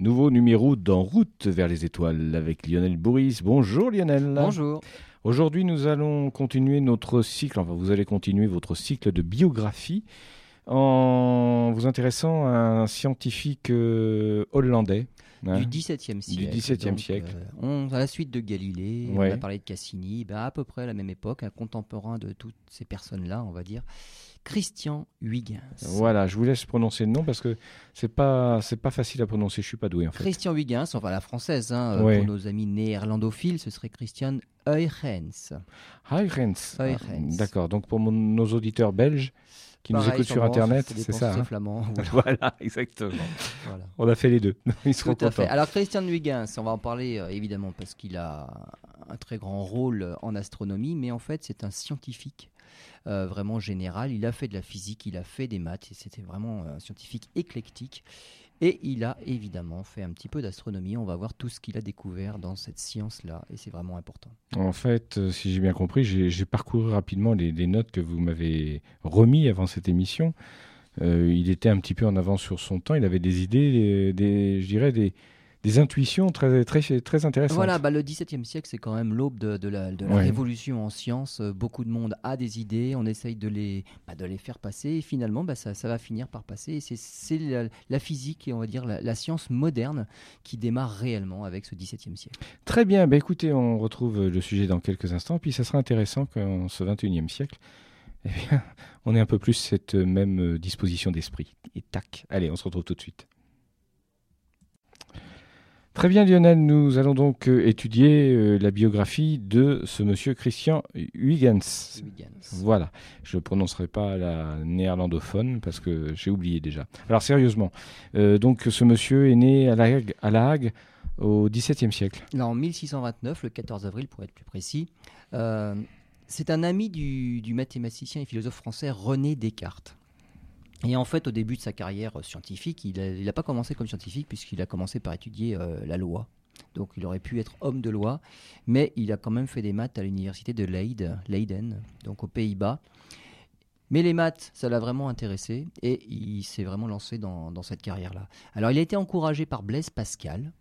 Nouveau numéro d'En route vers les étoiles avec Lionel Bourris. Bonjour Lionel. Bonjour. Aujourd'hui, nous allons continuer notre cycle, enfin vous allez continuer votre cycle de biographie en vous intéressant à un scientifique euh, hollandais. hein, du XVIIe siècle. Du XVIIe siècle. Euh, on, à la suite de Galilée, ouais. on a parlé de Cassini, ben à peu près à la même époque, un contemporain de toutes ces personnes-là, on va dire. Christian Huygens. Voilà, je vous laisse prononcer le nom parce que c'est pas c'est pas facile à prononcer. Je suis pas doué en fait. Christian Huygens, enfin la française, hein, ouais. pour nos amis néerlandophiles, ce serait Christian Huygens. Huygens. Ah, D'accord. Donc pour mon, nos auditeurs belges qui Pareil, nous écoutent sur internet, c'est ça. Hein flamand. Voilà, voilà exactement. voilà. On a fait les deux. Ils seront Tout à contents. fait. Alors Christian Huygens, on va en parler euh, évidemment parce qu'il a un très grand rôle en astronomie, mais en fait c'est un scientifique euh, vraiment général. Il a fait de la physique, il a fait des maths, c'était vraiment un scientifique éclectique. Et il a évidemment fait un petit peu d'astronomie. On va voir tout ce qu'il a découvert dans cette science-là, et c'est vraiment important. En fait, euh, si j'ai bien compris, j'ai parcouru rapidement les, notes que vous m'avez remis avant cette émission. Euh, il était un petit peu en avance sur son temps. Il avait des idées, des, des je dirais des des intuitions très, très, très intéressantes. Voilà, bah, le XVIIe siècle, c'est quand même l'aube de, de, la, de la Ouais. révolution en sciences. Euh, Beaucoup de monde a des idées, on essaye de les, bah, de les faire passer, et finalement, bah, ça, ça va finir par passer. C'est- la, la physique et on va dire la, la science moderne qui démarre réellement avec ce XVIIe siècle. Très bien, bah, écoutez, on retrouve le sujet dans quelques instants. Puis ça sera intéressant qu'en ce 21e siècle, eh bien, on ait un peu plus cette même disposition d'esprit. Et tac, allez, on se retrouve tout de suite. Très bien Lionel, nous allons donc euh, étudier euh, la biographie de ce monsieur Christian Huygens. Huygens. Voilà, je ne prononcerai pas la néerlandophone parce que j'ai oublié déjà. Alors sérieusement, euh, donc ce monsieur est né à La Hague, à la Hague au XVIIe siècle. Là, en 1629, le 14 avril pour être plus précis, c'est un ami du, du mathématicien et philosophe français René Descartes. Et en fait, au début de sa carrière scientifique, il n'a pas commencé comme scientifique puisqu'il a commencé par étudier euh, la loi. Donc il aurait pu être homme de loi, mais il a quand même fait des maths à l'université de Leiden, Leiden donc aux Pays-Bas. Mais les maths, ça l'a vraiment intéressé et il s'est vraiment lancé dans, dans cette carrière-là. Alors il a été encouragé par Blaise Pascal.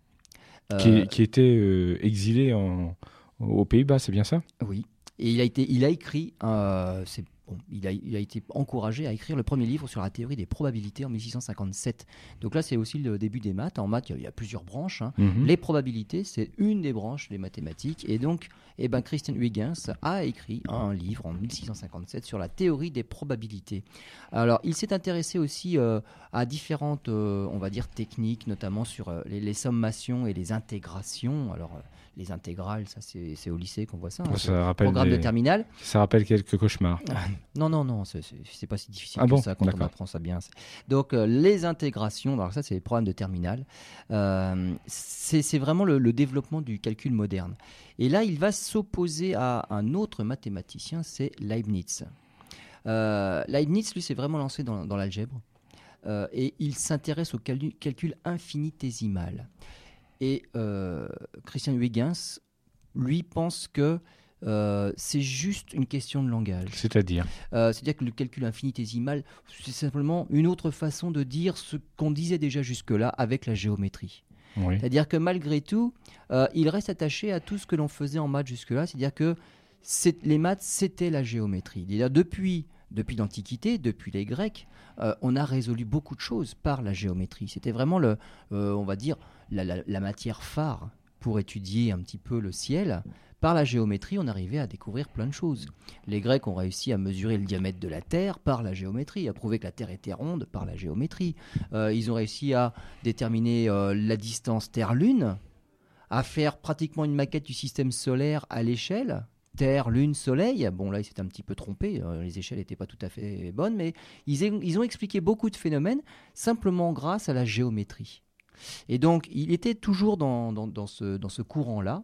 Qui, Euh, qui était euh, exilé en, aux Pays-Bas, c'est bien ça? Oui. Et il a, été, il a écrit, euh, c'est bon, il, a, il a été encouragé à écrire le premier livre sur la théorie des probabilités en 1657. Donc là, c'est aussi le début des maths. En maths, il y a, il y a plusieurs branches. hein. Mhm. Les probabilités, c'est une des branches des mathématiques. Et donc, eh ben, Christian Huygens a écrit un livre en 1657 sur la théorie des probabilités. Alors, il s'est intéressé aussi euh, à différentes, euh, on va dire, techniques, notamment sur euh, les, les sommations et les intégrations. Alors, les intégrales, ça, c'est au lycée qu'on voit ça. hein, Ça programme des- de terminale. ça rappelle quelques cauchemars. Non, non, non, c'est- pas si difficile Ah que bon ça quand on apprend ça bien. Donc, euh, les intégrations, alors ça, c'est les programmes de terminale. Euh, c'est vraiment le, le développement du calcul moderne. Et là, il va s'opposer à un autre mathématicien, c'est Leibniz. Euh, Leibniz, lui, s'est vraiment lancé dans, dans l'algèbre. Euh, et il s'intéresse au calcul infinitésimal. Et euh, Christian Huygens, lui, pense que euh, c'est juste une question de langage. C'est-à-dire Euh, C'est-à-dire que le calcul infinitésimal, c'est simplement une autre façon de dire ce qu'on disait déjà jusque-là avec la géométrie. Oui. C'est-à-dire que malgré tout, euh, il reste attaché à tout ce que l'on faisait en maths jusque-là. C'est-à-dire que les maths, c'était la géométrie. C'est-à-dire depuis, depuis l'Antiquité, depuis les Grecs, euh, on a résolu beaucoup de choses par la géométrie. C'était vraiment, le, euh, on va dire, la, matière phare pour étudier un petit peu le ciel. Par la géométrie, on arrivait à découvrir plein de choses. Les Grecs ont réussi à mesurer le diamètre de la Terre par la géométrie, à prouver que la Terre était ronde par la géométrie. Euh, ils ont réussi à déterminer la distance Terre-Lune, à faire pratiquement une maquette du système solaire à l'échelle. Terre, Lune, Soleil. Bon, là, ils s'étaient un petit peu trompés. euh, les échelles n'étaient pas tout à fait bonnes, mais ils, ont- expliqué beaucoup de phénomènes simplement grâce à la géométrie. Et donc, il était toujours dans, ce, courant-là.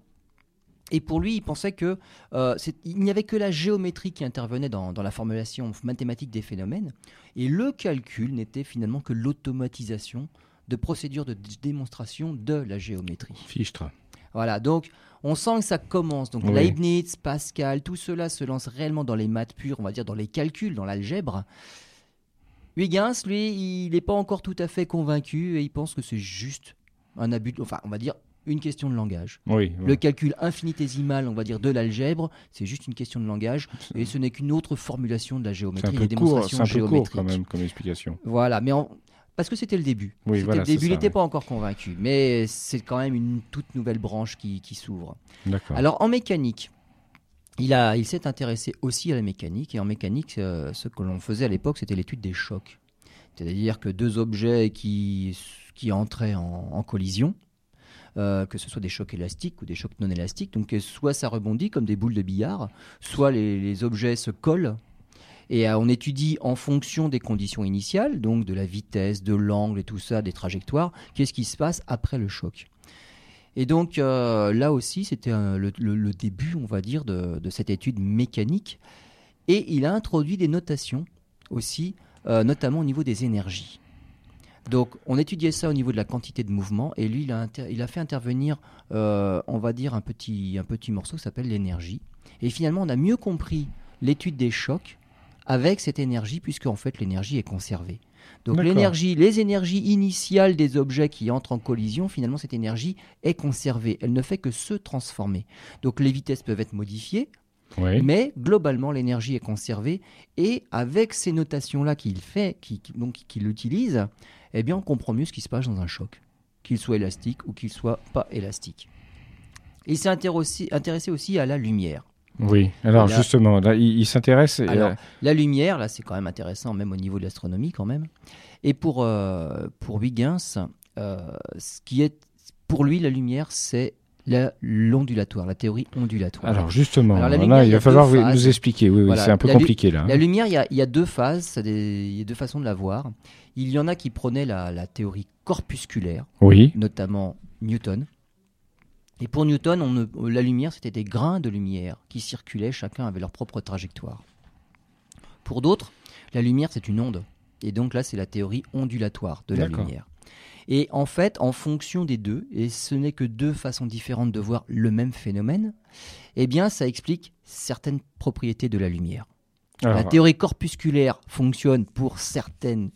Et pour lui, il pensait que euh, il n'y avait que la géométrie qui intervenait dans, la formulation mathématique des phénomènes, et le calcul n'était finalement que l'automatisation de procédures de démonstration de la géométrie. Voilà, donc on sent que ça commence. Donc Oui. Leibniz, Pascal, tout cela se lance réellement dans les maths pures, on va dire dans les calculs, dans l'algèbre. Huygens, lui, il n'est pas encore tout à fait convaincu et il pense que c'est juste un abus, de- enfin, on va dire une question de langage. Oui. Le calcul infinitésimal, on va dire, de l'algèbre, c'est juste une question de langage et ce n'est qu'une autre formulation de la C'est géométrie, un des peu court, c'est un peu court quand même comme explication. Voilà, mais en- parce que c'était le début. Oui, voilà, le début, il n'était ouais. pas encore convaincu, mais c'est quand même une toute nouvelle branche qui, qui s'ouvre. Alors en mécanique, il, a, il s'est intéressé aussi à la mécanique, et en mécanique, euh, ce que l'on faisait à l'époque, c'était l'étude des chocs. C'est-à-dire que deux objets qui, qui entraient en, en collision, euh, que ce soit des chocs élastiques ou des chocs non élastiques, donc soit ça rebondit comme des boules de billard, soit les, les objets se collent. Et euh, on étudie en fonction des conditions initiales, donc de la vitesse, de l'angle et tout ça, des trajectoires, qu'est-ce qui se passe après le choc. Et donc euh, là aussi, c'était euh, le, début, on va dire, de, cette étude mécanique. Et il a introduit des notations aussi, notamment au niveau des énergies. Donc on étudiait ça au niveau de la quantité de mouvement, et lui, il a, fait intervenir, on va dire, un petit morceau qui s'appelle l'énergie. Et finalement, on a mieux compris l'étude des chocs avec cette énergie, puisque en fait l'énergie est conservée. Donc l'énergie, les énergies initiales des objets qui entrent en collision, finalement cette énergie est conservée. Elle ne fait que se transformer. Donc les vitesses peuvent être modifiées, Oui. mais globalement l'énergie est conservée. Et avec ces notations-là qu'il fait, qui- qui- donc qu'il utilise, eh bien on comprend mieux ce qui se passe dans un choc, qu'il soit élastique ou qu'il soit pas élastique. Il s'est intéressé aussi à la lumière. Oui. Alors Là- justement, là, il, il s'intéresse. et, Alors, euh, La lumière, là, c'est quand même intéressant, même au niveau de l'astronomie, quand même. Et pour, euh, pour Huygens, euh, ce qui est, pour lui, la lumière, c'est la- l'ondulatoire, la théorie ondulatoire. alors justement, Alors, la là, lumière, il va falloir phases. nous expliquer. Oui, oui, Voilà. c'est un peu La compliqué là. hein. La lumière, il y a, il y a deux phases, des- il y a deux façons de la voir. Il y en a qui prenaient la, la théorie corpusculaire, Oui. notamment Newton. Et pour Newton, on ne- la lumière, c'était des grains de lumière qui circulaient, chacun avait leur propre trajectoire. Pour d'autres, la lumière, c'est une onde. Et donc là, c'est la théorie ondulatoire de la lumière. Et en fait, en fonction des deux, et ce n'est que deux façons différentes de voir le même phénomène, eh bien, ça explique certaines propriétés de la lumière. La théorie corpusculaire fonctionne pour certaines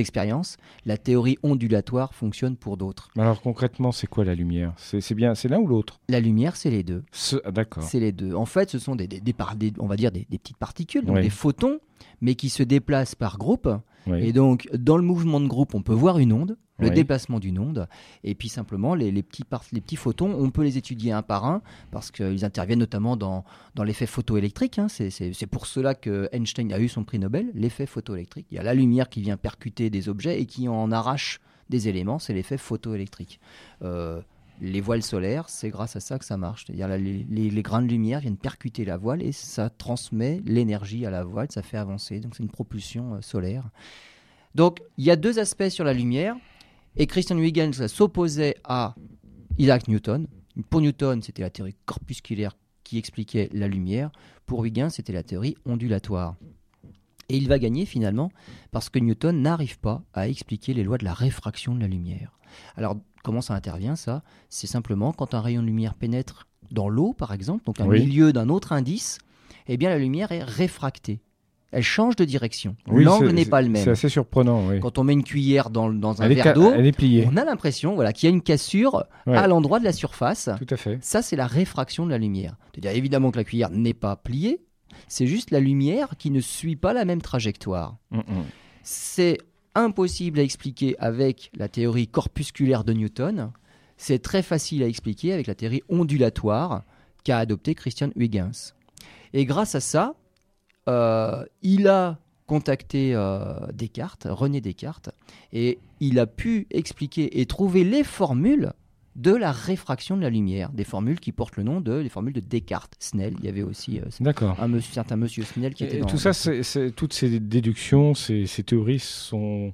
expériences, la théorie ondulatoire fonctionne pour d'autres. alors concrètement, c'est quoi la lumière? C'est bien, c'est l'un ou l'autre? La lumière, c'est les deux. Ce- ah, D'accord. C'est les deux. En fait, ce sont des, des- des par- des- on va dire des, des petites particules, donc Oui. des photons, mais qui se déplacent par groupe. Oui. Et donc, dans le mouvement de groupe, on peut voir une onde, le Oui. déplacement d'une onde, et puis simplement, les, les petits par- les petits photons, on peut les étudier un par un, parce qu'ils interviennent notamment dans, dans l'effet photoélectrique. hein. C'est pour cela que Einstein a eu son prix Nobel, l'effet photoélectrique. Il y a la lumière qui vient percuter des objets et qui en arrache des éléments, c'est l'effet photoélectrique. Euh, les voiles solaires, c'est grâce à ça que ça marche. C'est-à-dire les, les- les grains de lumière viennent percuter la voile et ça transmet l'énergie à la voile, ça fait avancer. Donc c'est une propulsion euh, solaire. Donc il y a deux aspects sur la lumière et Christian Huygens s'opposait à Isaac Newton. Pour Newton, c'était la théorie corpusculaire qui expliquait la lumière. Pour Huygens, c'était la théorie ondulatoire. Et il va gagner finalement parce que Newton n'arrive pas à expliquer les lois de la réfraction de la lumière. Alors, comment ça intervient ça C'est simplement quand un rayon de lumière pénètre dans l'eau, par exemple, donc un Oui. milieu d'un autre indice, eh bien la lumière est réfractée. Elle change de direction. Oui, L'angle c'est- n'est pas le C'est même. assez surprenant, oui. Quand on met une cuillère dans, dans un Elle verre d'eau, on a l'impression voilà, qu'il y a une cassure Ouais. à l'endroit de la surface. Tout à fait. Ça, c'est la réfraction de la lumière. C'est-à-dire évidemment que la cuillère n'est pas pliée, c'est juste la lumière qui ne suit pas la même trajectoire. Mm, mm. C'est impossible à expliquer avec la théorie corpusculaire de Newton. C'est très facile à expliquer avec la théorie ondulatoire qu'a adoptée Christian Huygens. Et grâce à ça, euh, il a contacté euh, Descartes, René Descartes, et il a pu expliquer et trouver les formules de la réfraction de la lumière, des formules qui portent le nom de des formules de Descartes, Snell. Il y avait aussi euh, un monsieur, certain monsieur Snell qui était dans tout ça, toutes ces déductions, ces, ces théories sont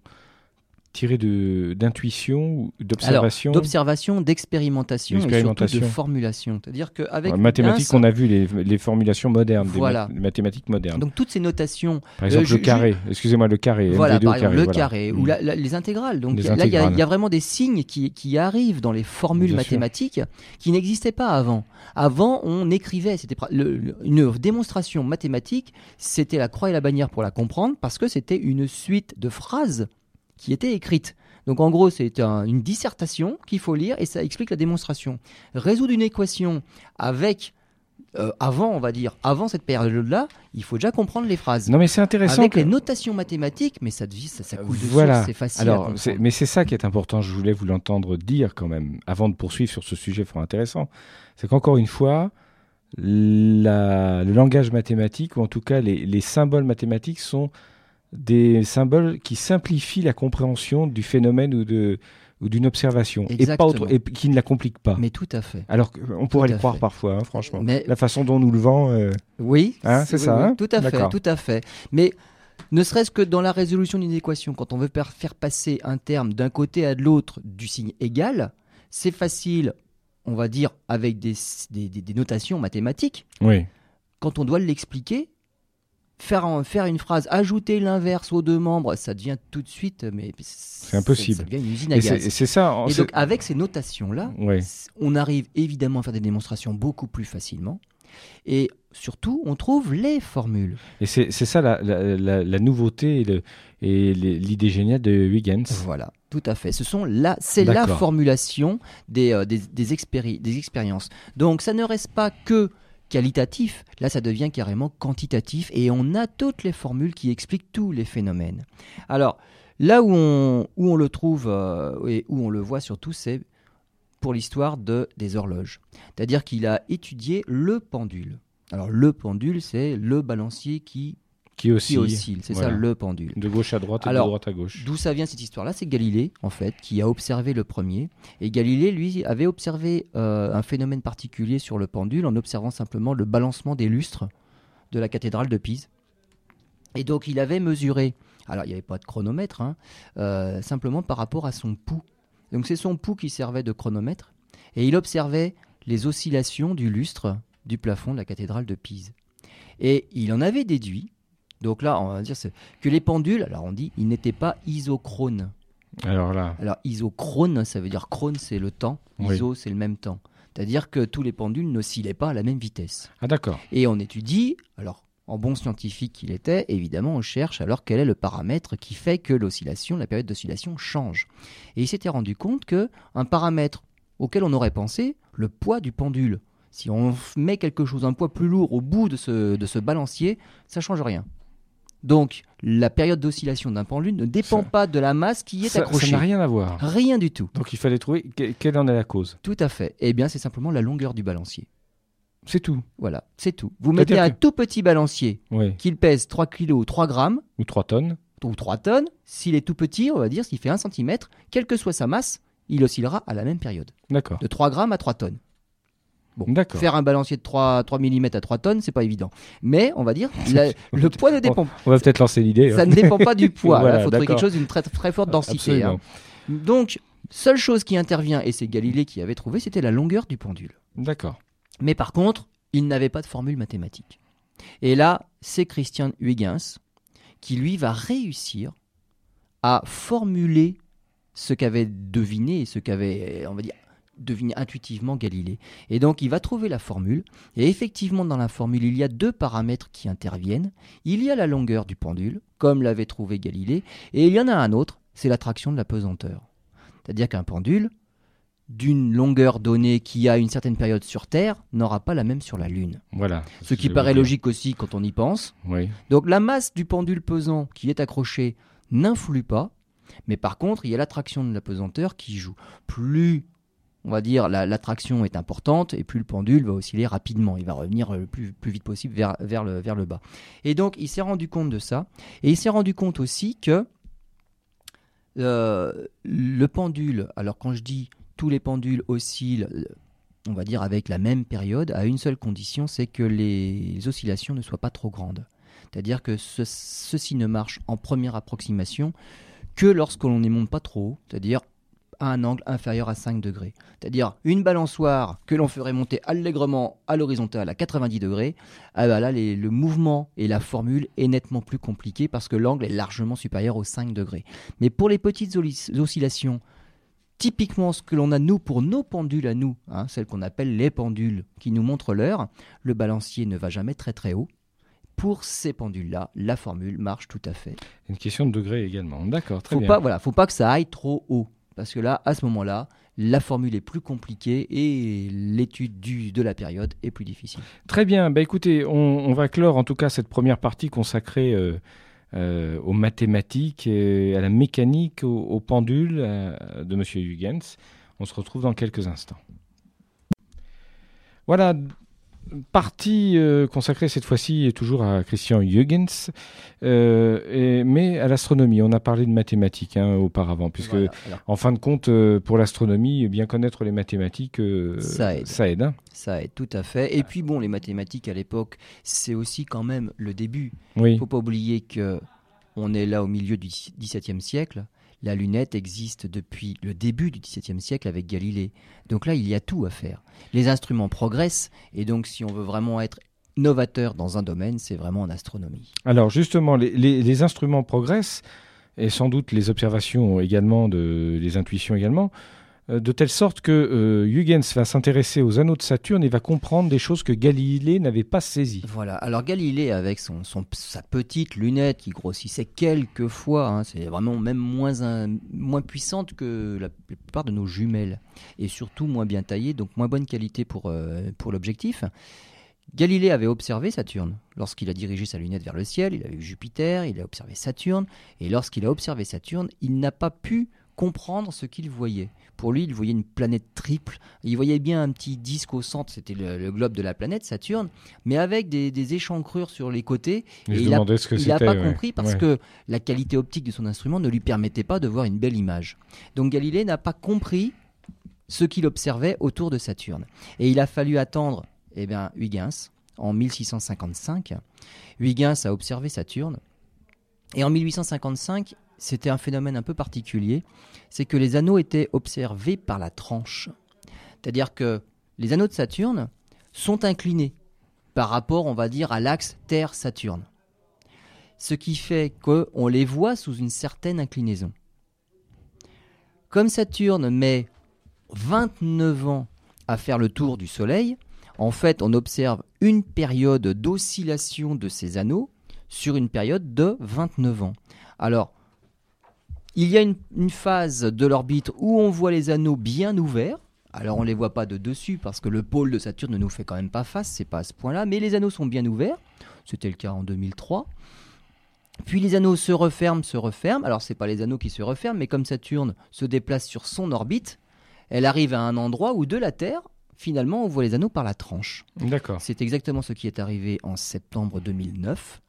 tirées de- d'intuition d'observation d'observation, d'expérimentation et surtout de formulation. C'est-à-dire qu'avec En mathématiques, on a vu les, les formulations modernes, des Voilà. mat- mathématiques modernes. donc toutes ces notations, par exemple, euh, le carré. Excusez-moi, le carré. voilà, MVD au par exemple carré, le voilà. carré ou Mm. la- la- les intégrales. Donc Les là, il y, y a vraiment des signes qui, qui arrivent dans les formules Bien sûr. mathématiques qui n'existaient pas avant. Avant, on écrivait, c'était une démonstration mathématique, c'était la croix et la bannière pour la comprendre parce que c'était une suite de phrases qui étaient écrites. Donc en gros, c'est un- une dissertation qu'il faut lire et ça explique la démonstration. Résoudre une équation avec euh, avant, on va dire, avant cette période-là, il faut déjà comprendre les phrases. Non, mais c'est intéressant. Avec que- les notations mathématiques, mais ça, ça, ça coule de Voilà. c'est facile Alors, mais c'est ça qui est important. Je voulais vous l'entendre dire quand même, avant de poursuivre sur ce sujet fort intéressant. C'est qu'encore une fois, la- le langage mathématique, ou en tout cas les, les symboles mathématiques, sont des symboles qui simplifient la compréhension du phénomène ou de ou d'une observation, et pas autre, et qui ne la compliquent pas. Mais tout à fait. Alors qu'on pourrait Tout le à croire fait. parfois, hein, franchement. Mais La façon dont nous le vend. euh, Oui, Hein, c'est ça, hein tout à fait, tout à fait. Mais ne serait-ce que dans la résolution d'une équation, quand on veut faire passer un terme d'un côté à l'autre du signe égal, c'est facile, on va dire, avec des, des- des- des notations mathématiques. Oui. Quand on doit l'expliquer, faire, en- faire une phrase, ajouter l'inverse aux deux membres, ça devient tout de suite, mais c'est impossible. Ça devient une usine à Et gaz. c'est ça. Et donc avec ces notations-là, Ouais. on arrive évidemment à faire des démonstrations beaucoup plus facilement. Et surtout, on trouve les formules. Et c'est ça la, la- la- la nouveauté et l'idée géniale de Huygens. Voilà, tout à fait. Ce sont là, c'est la formulation des, euh, des, des, expéri- des expériences. Donc ça ne reste pas que qualitatif, là ça devient carrément quantitatif et on a toutes les formules qui expliquent tous les phénomènes. Alors là où on, le trouve euh, et où on le voit surtout, c'est pour l'histoire de, des horloges. C'est-à-dire qu'il a étudié le pendule. Alors le pendule, c'est le balancier qui, Qui aussi. qui oscille, c'est Voilà. ça le pendule. De gauche à droite et Alors, de droite à gauche. D'où ça vient cette histoire-là C'est Galilée, en fait, qui a observé le premier. Et Galilée, lui, avait observé euh, un phénomène particulier sur le pendule en observant simplement le balancement des lustres de la cathédrale de Pise. Et donc, il avait mesuré, alors il n'y avait pas de chronomètre, hein, euh, simplement par rapport à son pouls. Donc, c'est son pouls qui servait de chronomètre. Et il observait les oscillations du lustre du plafond de la cathédrale de Pise. Et il en avait déduit, donc là, on va dire que les pendules, alors on dit, ils n'étaient pas isochrones. Alors là, Alors isochrone, ça veut dire chrone, c'est le temps, Oui. iso, c'est le même temps. C'est-à-dire que tous les pendules n'oscillaient pas à la même vitesse. ah d'accord. Et on étudie, alors en bon scientifique qu'il était, évidemment, on cherche alors quel est le paramètre qui fait que l'oscillation, la période d'oscillation change. Et il s'était rendu compte que un paramètre auquel on aurait pensé, le poids du pendule, si on met quelque chose, un poids plus lourd au bout de ce, de ce balancier, ça change rien. Donc, la période d'oscillation d'un pendule ne dépend Ça- pas de la masse qui est Ça ça accrochée. n'a rien à voir. Rien du tout. Donc il fallait trouver que- quelle en est la cause. Tout à fait. Eh bien, c'est simplement la longueur du balancier. C'est tout. Voilà, c'est tout. Vous mettez un que- tout petit balancier Oui. qu'il pèse 3 kg ou 3 grammes, Ou 3 tonnes. ou 3 tonnes. S'il est tout petit, on va dire, s'il fait 1 cm, quelle que soit sa masse, il oscillera à la même période. D'accord. De 3 grammes à 3 tonnes. Bon, faire un balancier de 3, 3 mm à 3 tonnes, c'est pas évident. Mais on va dire, la- le poids ne dépend On va peut-être lancer l'idée. Ça hein. ne dépend pas du poids. Voilà, Il faut trouver quelque chose d'une très, très forte densité. Hein. Donc, seule chose qui intervient, et c'est Galilée qui avait trouvé, c'était la longueur du pendule. D'accord. Mais par contre, il n'avait pas de formule mathématique. Et là, c'est Christian Huygens qui, lui, va réussir à formuler ce qu'avait deviné ce qu'avait, on va dire, deviné intuitivement Galilée. Et donc, il va trouver la formule. Et effectivement, dans la formule, il y a deux paramètres qui interviennent. Il y a la longueur du pendule, comme l'avait trouvé Galilée, et il y en a un autre, c'est l'attraction de la pesanteur. C'est-à-dire qu'un pendule, d'une longueur donnée qui a une certaine période sur Terre, n'aura pas la même sur la Lune. Voilà. Ce qui paraît logique aussi quand on y pense. Oui. Donc la masse du pendule pesant qui est accroché n'influe pas, mais par contre, il y a l'attraction de la pesanteur qui joue. Plus, on va dire, la- l'attraction est importante, et plus le pendule va osciller rapidement. Il va revenir le plus, vite possible vers, le, bas. Et donc, il s'est rendu compte de ça. Et il s'est rendu compte aussi que euh, le pendule, alors quand je dis tous les pendules oscillent, euh, on va dire avec la même période, à une seule condition, c'est que les oscillations ne soient pas trop grandes. C'est-à-dire que ce- ceci ne marche en première approximation que lorsque l'on n'y monte pas trop c'est-à-dire à un angle inférieur à 5 degrés. C'est-à-dire une balançoire que l'on ferait monter allègrement à l'horizontale à 90 degrés, ah bah là les- le mouvement et la formule est nettement plus compliqué parce que l'angle est largement supérieur aux 5 degrés. Mais pour les petites oscillations, typiquement ce que l'on a nous pour nos pendules à nous, hein, celles qu'on appelle les pendules qui nous montrent l'heure, le balancier ne va jamais très très haut. pour ces pendules-là, la formule marche tout à fait. Une question de degré également. D'accord, très faut bien. Pas, voilà, faut pas que ça aille trop haut. Parce que là, à ce moment-là, la formule est plus compliquée et l'étude de la période est plus difficile. Très bien. Bah, écoutez, on, va clore en tout cas cette première partie consacrée euh, euh, aux mathématiques, et à la mécanique, aux, aux pendules euh, de M. Huygens. On se retrouve dans quelques instants. Voilà, partie euh, consacrée cette fois-ci toujours à Christian Huygens, euh, et- mais à l'astronomie. On a parlé de mathématiques hein, auparavant, puisque Voilà, en fin de compte, euh, pour l'astronomie, bien connaître les mathématiques, Ça aide. Ça aide hein. ça aide tout à fait. Et puis bon, les mathématiques à l'époque, c'est aussi quand même le début. Oui. faut pas oublier que on est là au milieu du XVIIe siècle. La lunette existe depuis le début du XVIIe siècle avec Galilée. Donc là, il y a tout à faire. Les instruments progressent et donc si on veut vraiment être novateur dans un domaine, c'est vraiment en astronomie. Alors justement, les, instruments progressent, et sans doute les observations également, de, les intuitions également, de telle sorte que euh, Huygens va s'intéresser aux anneaux de Saturne et va comprendre des choses que Galilée n'avait pas saisies. Voilà. Alors Galilée, avec son, sa petite lunette qui grossissait quelques fois, hein, c'est vraiment même moins, moins puissante que la plupart de nos jumelles, et surtout moins bien taillée, donc moins bonne qualité pour, euh, pour l'objectif. Galilée avait observé Saturne. Lorsqu'il a dirigé sa lunette vers le ciel, il a vu Jupiter, il a observé Saturne, et lorsqu'il a observé Saturne, il n'a pas pu comprendre ce qu'il voyait. Pour lui, il voyait une planète triple. Il voyait bien un petit disque au centre, c'était le, le globe de la planète, Saturne, mais avec des, des échancrures sur les côtés. Et Et je il n'a pas ouais. compris parce Ouais. que la qualité optique de son instrument ne lui permettait pas de voir une belle image. Donc Galilée n'a pas compris ce qu'il observait autour de Saturne. Et il a fallu attendre eh bien, Huygens en 1655. Huygens a observé Saturne. Et en 1855, c'était un phénomène un peu particulier, c'est que les anneaux étaient observés par la tranche. C'est-à-dire que les anneaux de Saturne sont inclinés par rapport, on va dire, à l'axe Terre-Saturne. Ce qui fait qu'on les voit sous une certaine inclinaison. Comme Saturne met 29 ans à faire le tour du Soleil, en fait, on observe une période d'oscillation de ces anneaux sur une période de 29 ans. Alors, il y a une, une phase de l'orbite où on voit les anneaux bien ouverts. Alors, on ne les voit pas de dessus parce que le pôle de Saturne ne nous fait quand même pas face, c'est pas à ce point-là, mais les anneaux sont bien ouverts. C'était le cas en 2003. Puis les anneaux se referment, se referment. Alors, c'est pas les anneaux qui se referment, mais comme Saturne se déplace sur son orbite, elle arrive à un endroit où de la Terre, finalement, on voit les anneaux par la tranche. D'accord. C'est exactement ce qui est arrivé en septembre 2009,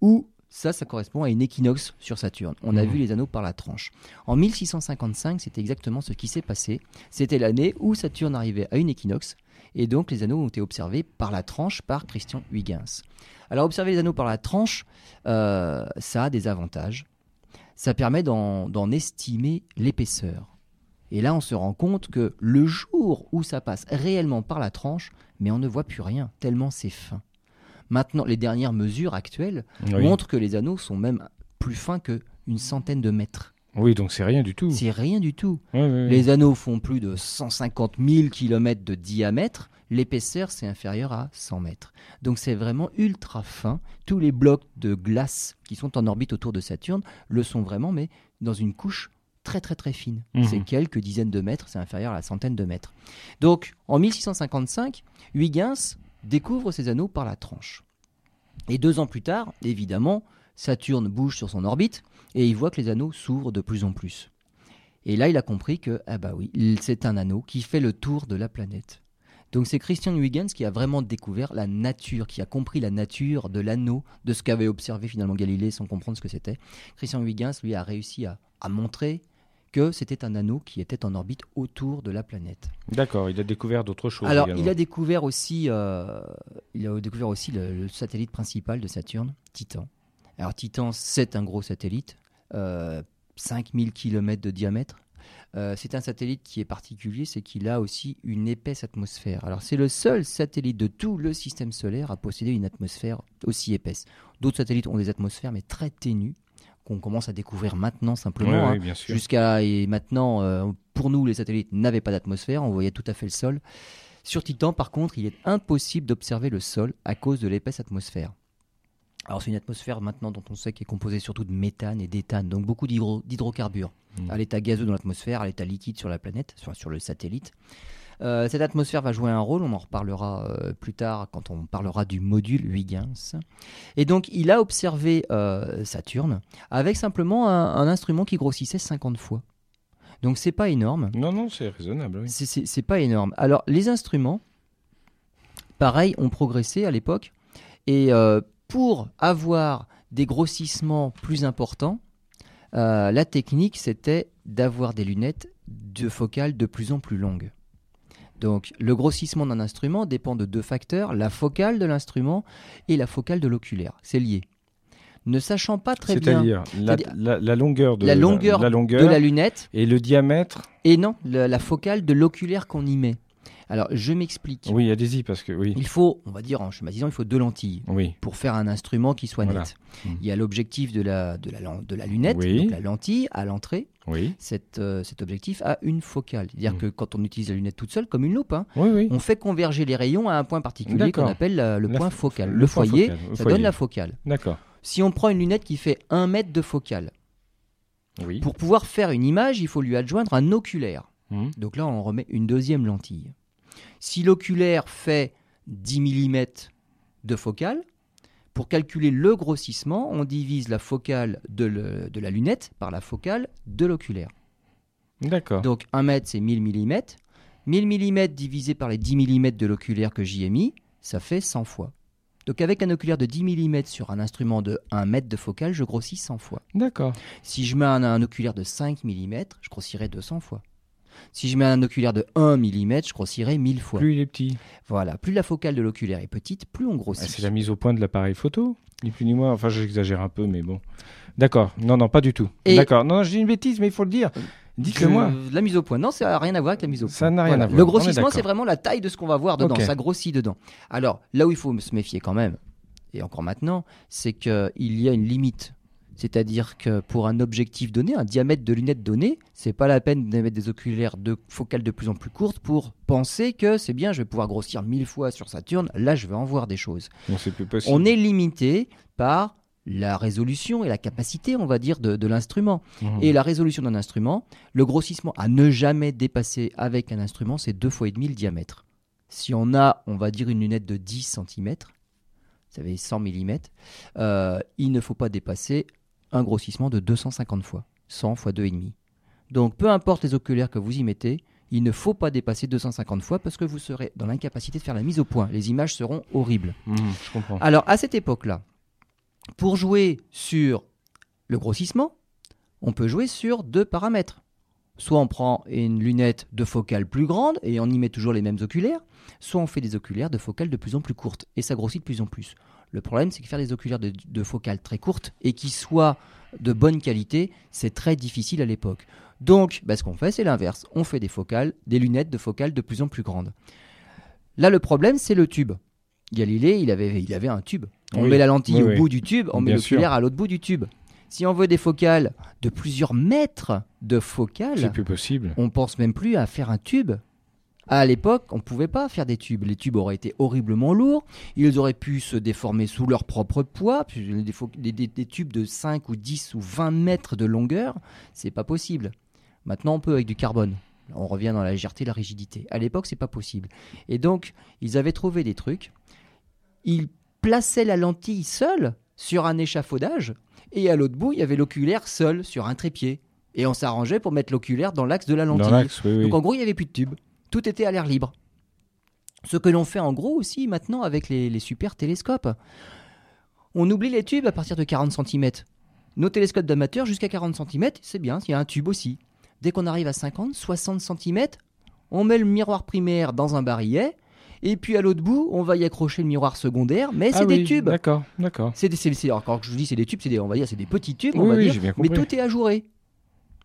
où ça, ça correspond à une équinoxe sur Saturne. On a Mhm. vu les anneaux par la tranche. En 1655, c'était exactement ce qui s'est passé. C'était l'année où Saturne arrivait à une équinoxe, et donc les anneaux ont été observés par la tranche par Christian Huygens. Alors observer les anneaux par la tranche, euh, ça a des avantages. Ça permet d'en d'en estimer l'épaisseur. Et là, on se rend compte que le jour où ça passe réellement par la tranche, mais on ne voit plus rien, tellement c'est fin. Maintenant, les dernières mesures actuelles Oui. montrent que les anneaux sont même plus fins qu'une centaine de mètres. Oui, donc c'est rien du tout. C'est rien du tout. Les anneaux font plus de 150 000 km de diamètre. L'épaisseur, c'est inférieur à 100 mètres. Donc c'est vraiment ultra fin. Tous les blocs de glace qui sont en orbite autour de Saturne le sont vraiment, mais dans une couche très très très fine. Mhm. C'est quelques dizaines de mètres, c'est inférieur à la centaine de mètres. Donc en 1655, Huygens découvre ces anneaux par la tranche. Et deux ans plus tard, évidemment, Saturne bouge sur son orbite et il voit que les anneaux s'ouvrent de plus en plus. Et là, il a compris que, ah bah oui, c'est un anneau qui fait le tour de la planète. Donc c'est Christian Huygens qui a vraiment découvert la nature, qui a compris la nature de l'anneau, de ce qu'avait observé finalement Galilée sans comprendre ce que c'était. Christian Huygens, lui, a réussi à montrer que c'était un anneau qui était en orbite autour de la planète. D'accord, il a découvert d'autres choses. Alors, également. il a découvert aussi, euh, il a découvert aussi le, le satellite principal de Saturne, Titan. Alors, Titan, c'est un gros satellite, euh, 5000 km de diamètre. Euh, c'est un satellite qui est particulier, c'est qu'il a aussi une épaisse atmosphère. Alors, c'est le seul satellite de tout le système solaire à posséder une atmosphère aussi épaisse. D'autres satellites ont des atmosphères, mais très ténues, qu'on commence à découvrir maintenant simplement. Hein. Jusqu'à et maintenant, euh, pour nous, les satellites n'avaient pas d'atmosphère, on voyait tout à fait le sol. Sur Titan, par contre, il est impossible d'observer le sol à cause de l'épaisse atmosphère. Alors c'est une atmosphère maintenant dont on sait qu'elle est composée surtout de méthane et d'éthane, donc beaucoup d'hydro- d'hydrocarbures, Mm. à l'état gazeux dans l'atmosphère, à l'état liquide sur la planète, sur, sur le satellite. Euh, cette atmosphère va jouer un rôle, on en reparlera euh, plus tard quand on parlera du module Huygens. Et donc il a observé euh, Saturne avec simplement un, un instrument qui grossissait 50 fois. Donc c'est pas énorme. Non, non, c'est raisonnable, oui. C'est- pas énorme. Alors, les instruments, pareil, ont progressé à l'époque. Et pour avoir des grossissements plus importants, euh, la technique, c'était d'avoir des lunettes de focale de plus en plus longues. Donc, le grossissement d'un instrument dépend de deux facteurs, la focale de l'instrument et la focale de l'oculaire. C'est lié. Ne sachant pas très bien C'est-à-dire la, C'est-à-dire la- la longueur de la longueur la de longueur la lunette, et le diamètre. et non, la focale de l'oculaire qu'on y met. Alors, je m'explique. Oui, allez-y parce que oui, Il faut, on va dire en schématisant, il faut deux lentilles oui, pour faire un instrument qui soit Voilà. net. Mm. Il y a l'objectif de la, de, la, de la lunette, Oui. donc la lentille à l'entrée. oui, Cet, euh, cet objectif a une focale. C'est-à-dire Mm. que quand on utilise la lunette toute seule, comme une loupe, hein, oui, oui. on fait converger les rayons à un point particulier qu'on appelle la- le La point fo- focal. le foyer, focal, ça foyer. donne la focale. D'accord. Si on prend une lunette qui fait un mètre de focale, Oui. pour pouvoir faire une image, il faut lui adjoindre un oculaire. Mhm. Donc là, on remet une deuxième lentille. Si l'oculaire fait 10 mm de focale, pour calculer le grossissement, on divise la focale de, le- de la lunette par la focale de l'oculaire. D'accord. Donc 1 mètre, c'est 1000 mm. 1000 mm divisé par les 10 mm de l'oculaire que j'y ai mis, ça fait 100 fois. Donc avec un oculaire de 10 mm sur un instrument de 1 mètre de focale, je grossis 100 fois. D'accord. Si je mets un, un oculaire de 5 mm, je grossirai 200 fois. Si je mets un oculaire de 1 mm, je grossirai 1000 fois. Plus il est petit. Voilà, plus la focale de l'oculaire est petite, plus on Ah, grossit. c'est la mise au point de l'appareil photo, ni plus ni moins. Enfin, j'exagère un peu, mais bon. D'accord. Non, non, pas du tout. Et- D'accord. Non, non, je dis une bêtise, mais il faut le dire. Dites-le Je- moi. La mise au point, non, ça n'a rien à voir avec la mise au point. Ça n'a rien à voir. Le grossissement, c'est vraiment la taille de ce qu'on va voir dedans. Ça grossit dedans. Alors, là où il faut se méfier quand même, et encore maintenant, c'est qu'il y a une limite. C'est-à-dire que pour un objectif donné, un diamètre de lunette donné, c'est pas la peine de mettre des oculaires de focale de plus en plus courtes pour penser que c'est bien, je vais pouvoir grossir mille fois sur Saturne. Là, je vais en voir des choses. Non, c'est plus possible. On est limité par la résolution et la capacité, on va dire, de, de l'instrument. Mhm. Et la résolution d'un instrument, le grossissement à ne jamais dépasser avec un instrument, c'est deux fois et demi le diamètre. Si on a, on va dire, une lunette de 10 cm, ça fait 100 mm, euh, il ne faut pas dépasser un grossissement de 250 fois, 100 fois 2,5. Donc peu importe les oculaires que vous y mettez, il ne faut pas dépasser 250 fois parce que vous serez dans l'incapacité de faire la mise au point. Les images seront horribles. Je comprends. Alors, à cette époque-là, pour jouer sur le grossissement, on peut jouer sur deux paramètres. Soit on prend une lunette de focale plus grande et on y met toujours les mêmes oculaires, soit on fait des oculaires de focale de plus en plus courtes et ça grossit de plus en plus. Le problème, c'est que faire des oculaires de, de focale très courtes et qui soient de bonne qualité, c'est très difficile à l'époque. Donc, bah, ce qu'on fait, c'est l'inverse. On fait des focales, des lunettes de focale de plus en plus grandes. Là, le problème, c'est le tube. Galilée, il avait, il avait un tube. On Oui. met la lentille Oui, au oui. bout du tube, on met l'oculaire à l'autre bout du tube. Si on veut des focales de plusieurs mètres de C'est focale, plus possible. on pense même plus à faire un tube. À l'époque, on ne pouvait pas faire des tubes. Les tubes auraient été horriblement lourds. Ils auraient pu se déformer sous leur propre poids. Des, des- tubes de 5 ou 10 ou 20 mètres de longueur, c'est pas possible. Maintenant, on peut avec du carbone. On revient dans la légèreté, la rigidité. À l'époque, c'est pas possible. Et donc, ils avaient trouvé des trucs. Ils plaçaient la lentille seule sur un échafaudage. Et à l'autre bout, il y avait l'oculaire seul sur un trépied. Et on s'arrangeait pour mettre l'oculaire dans l'axe de la lentille. Oui, oui. Donc en gros, il n'y avait plus de tube. Tout était à l'air libre. Ce que l'on fait en gros aussi maintenant avec les, les super télescopes. On oublie les tubes à partir de 40 cm. Nos télescopes d'amateurs jusqu'à 40 cm, c'est bien, il y a un tube aussi. Dès qu'on arrive à 50, 60 cm, on met le miroir primaire dans un barillet, et puis à l'autre bout, on va y accrocher le miroir secondaire, mais c'est Ah des tubes. D'accord, d'accord. C'est des, c'est- c'est- alors, quand je vous dis c'est des tubes, c'est des, on va dire c'est des petits tubes, on Oui, va oui, dire, j'ai bien mais tout est ajouré.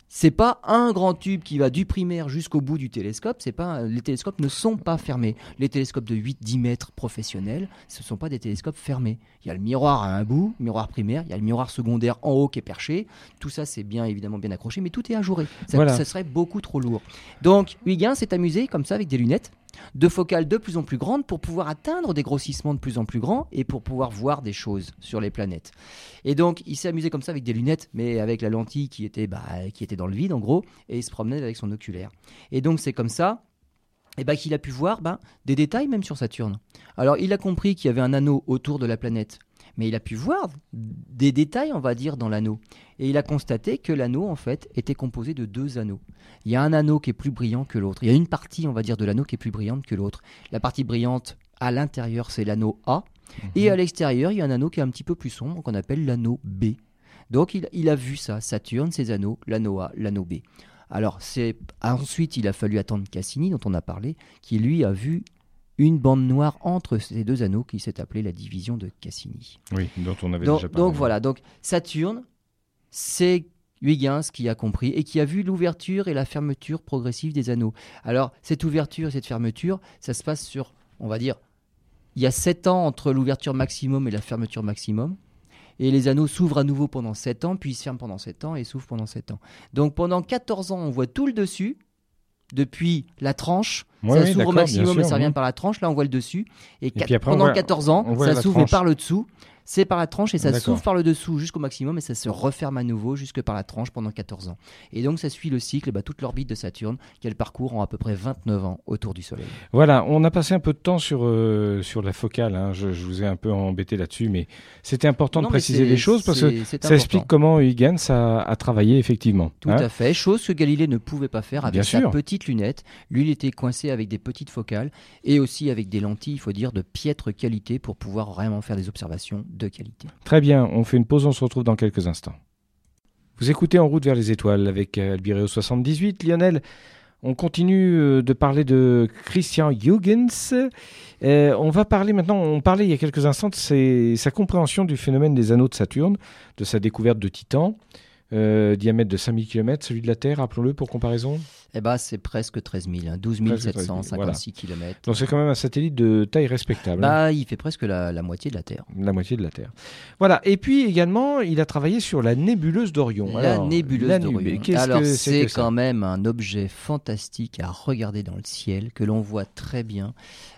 C'est pas un grand tube qui va du primaire jusqu'au bout du télescope. C'est pas les télescopes ne sont pas fermés. Les télescopes de 8-10 mètres professionnels, ce sont pas des télescopes fermés. Il y a le miroir à un bout, miroir primaire, il y a le miroir secondaire en haut qui est perché. Tout ça c'est bien évidemment bien accroché, mais tout est ajouré. Ça, Voilà. ça serait beaucoup trop lourd. Donc Huygens s'est amusé comme ça avec des lunettes de focales de plus en plus grandes pour pouvoir atteindre des grossissements de plus en plus grands et pour pouvoir voir des choses sur les planètes. Et donc, il s'est amusé comme ça avec des lunettes, mais avec la lentille qui était, bah, qui était dans le vide en gros, et il se promenait avec son oculaire. Et donc, c'est comme ça et bah, qu'il a pu voir bah, des détails même sur Saturne. Alors, il a compris qu'il y avait un anneau autour de la planète mais il a pu voir des détails, on va dire, dans l'anneau. Et il a constaté que l'anneau, en fait, était composé de deux anneaux. Il y a un anneau qui est plus brillant que l'autre. Il y a une partie, on va dire, de l'anneau qui est plus brillante que l'autre. La partie brillante à l'intérieur, c'est l'anneau A. Et mhm. à l'extérieur, il y a un anneau qui est un petit peu plus sombre, qu'on appelle l'anneau B. Donc il, il, a vu ça, Saturne, ses anneaux, l'anneau A, l'anneau B. Alors c'est ensuite il a fallu attendre Cassini dont on a parlé, qui lui a vu une bande noire entre ces deux anneaux qui s'est appelée la division de Cassini. Oui, dont on avait donc, déjà parlé. Donc voilà, donc Saturne, c'est Huygens qui a compris et qui a vu l'ouverture et la fermeture progressive des anneaux. Alors, cette ouverture et cette fermeture, ça se passe sur, on va dire, il y a 7 ans entre l'ouverture maximum et la fermeture maximum. Et les anneaux s'ouvrent à nouveau pendant 7 ans, puis ils se ferment pendant 7 ans et s'ouvrent pendant 7 ans. Donc pendant 14 ans, on voit tout le dessus, depuis la tranche. ça s'ouvre au maximum et ça revient par la tranche. Là, on voit le dessus. Et, pendant 14 ans, ça s'ouvre par le dessous c'est par la tranche et ça s'ouvre par le dessous jusqu'au maximum et ça se referme à nouveau jusque par la tranche pendant 14 ans. Et donc ça suit le cycle, bah, toute l'orbite de Saturne qu'elle parcourt en à peu près 29 ans autour du Soleil. Voilà, on a passé un peu de temps sur, euh, sur la focale, hein. je, vous ai un peu embêté là-dessus, mais c'était important de préciser les choses parce que ça explique comment Huygens a, a, travaillé effectivement. Tout hein. à fait, chose que Galilée ne pouvait pas faire avec sa petite lunette. Lui, il était coincé avec des petites focales et aussi avec des lentilles, il faut dire, de piètre qualité pour pouvoir vraiment faire des observations de qualité. Très bien, on fait une pause, on se retrouve dans quelques instants. Vous écoutez En route vers les étoiles avec euh, Albireo 78. Lionel, on continue euh, de parler de Christian Huygens. Euh, on va parler maintenant, on parlait il y a quelques instants de sa compréhension du phénomène des anneaux de Saturne, de sa découverte de Titan. Diamètre de 5000 km, celui de la Terre, rappelons-le pour comparaison eh ben, c'est presque 13 000, 12 756 km. Donc c'est quand même un satellite de taille respectable. Bah, il fait presque la, moitié de la Terre. La moitié de la Terre. Voilà. Et puis également, il a travaillé sur la nébuleuse d'Orion. La nébuleuse d'Orion. Alors c'est quand même un objet fantastique à regarder dans le ciel que l'on voit très bien.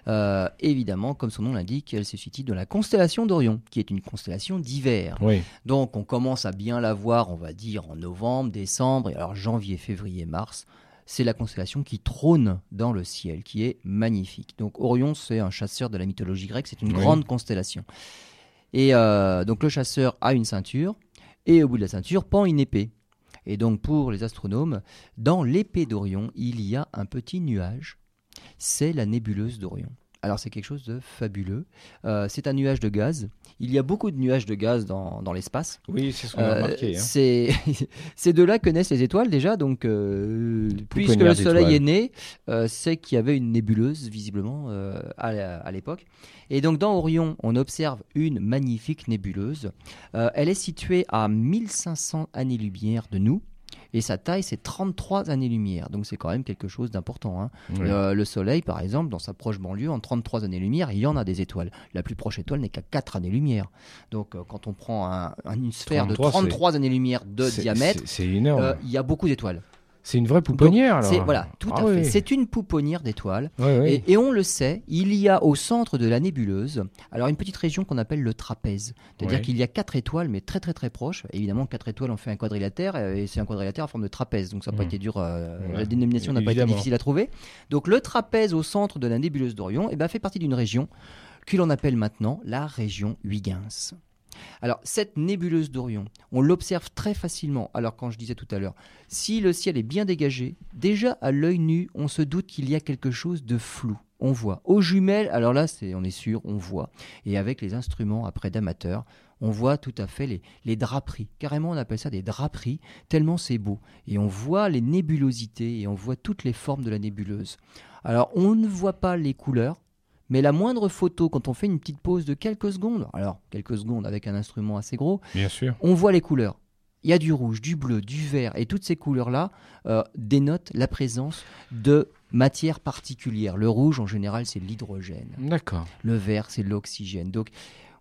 Euh, évidemment, comme son nom l'indique, elle se situe dans la constellation d'Orion, qui est une constellation d'hiver. Oui. Donc on commence à bien la voir, on va dire en novembre, décembre, et alors janvier, février, mars c'est la constellation qui trône dans le ciel, qui est magnifique. Donc Orion, c'est un chasseur de la mythologie grecque, c'est une grande constellation. Et euh, donc le chasseur a une ceinture, et au bout de la ceinture pend une épée. Et donc pour les astronomes, dans l'épée d'Orion, il y a un petit nuage, c'est la nébuleuse d'Orion. Alors c'est quelque chose de fabuleux. Euh, c'est un nuage de gaz. Il y a beaucoup de nuages de gaz dans, l'espace. Oui, c'est ce qu'on a euh, remarqué. Hein. C'est de là que naissent les étoiles déjà. Donc, euh, puisque le Soleil est né, c'est qu'il y avait une nébuleuse visiblement à l'époque. Et donc dans Orion, on observe une magnifique nébuleuse. elle est située à 1500 années-lumière de nous. Et sa taille, c'est 33 années-lumière. Donc c'est quand même quelque chose d'important. Hein. Euh, le Soleil, par exemple, dans sa proche banlieue, en 33 années-lumière, il y en a des étoiles. La plus proche étoile n'est qu'à 4 années-lumière. Donc euh, quand on prend une sphère de 33 années-lumière de diamètre, euh, il y a beaucoup d'étoiles. C'est une vraie pouponnière, C'est voilà, tout ah à fait. C'est une pouponnière d'étoiles. et, on le sait, il y a au centre de la nébuleuse, alors une petite région qu'on appelle le trapèze. C'est-à-dire qu'il y a quatre étoiles, mais très très très proches. Évidemment, quatre étoiles, on fait un quadrilatère, euh, et c'est un quadrilatère en forme de trapèze. Donc ça n'a pas hmm. été dur. Euh, la dénomination n'a pas été difficile à trouver. Donc le trapèze au centre de la nébuleuse d'Orion eh ben, fait partie d'une région que l'on appelle maintenant la région Huygens. Alors, cette nébuleuse d'Orion, on l'observe très facilement. Alors, quand je disais tout à l'heure, si le ciel est bien dégagé, déjà à l'œil nu, on se doute qu'il y a quelque chose de flou. On voit. Aux jumelles, alors là, c'est, on est sûr, on voit. Et avec les instruments après d'amateurs, on voit tout à fait les, les, draperies. Carrément, on appelle ça des draperies, tellement c'est beau. Et on voit les nébulosités et on voit toutes les formes de la nébuleuse. Alors, on ne voit pas les couleurs, mais la moindre photo, quand on fait une petite pause de quelques secondes, alors quelques secondes avec un instrument assez gros, Bien sûr. on voit les couleurs. Il y a du rouge, du bleu, du vert, et toutes ces couleurs-là euh, dénotent la présence de matière particulière. Le rouge, en général, c'est l'hydrogène. D'accord. Le vert, c'est l'oxygène. Donc,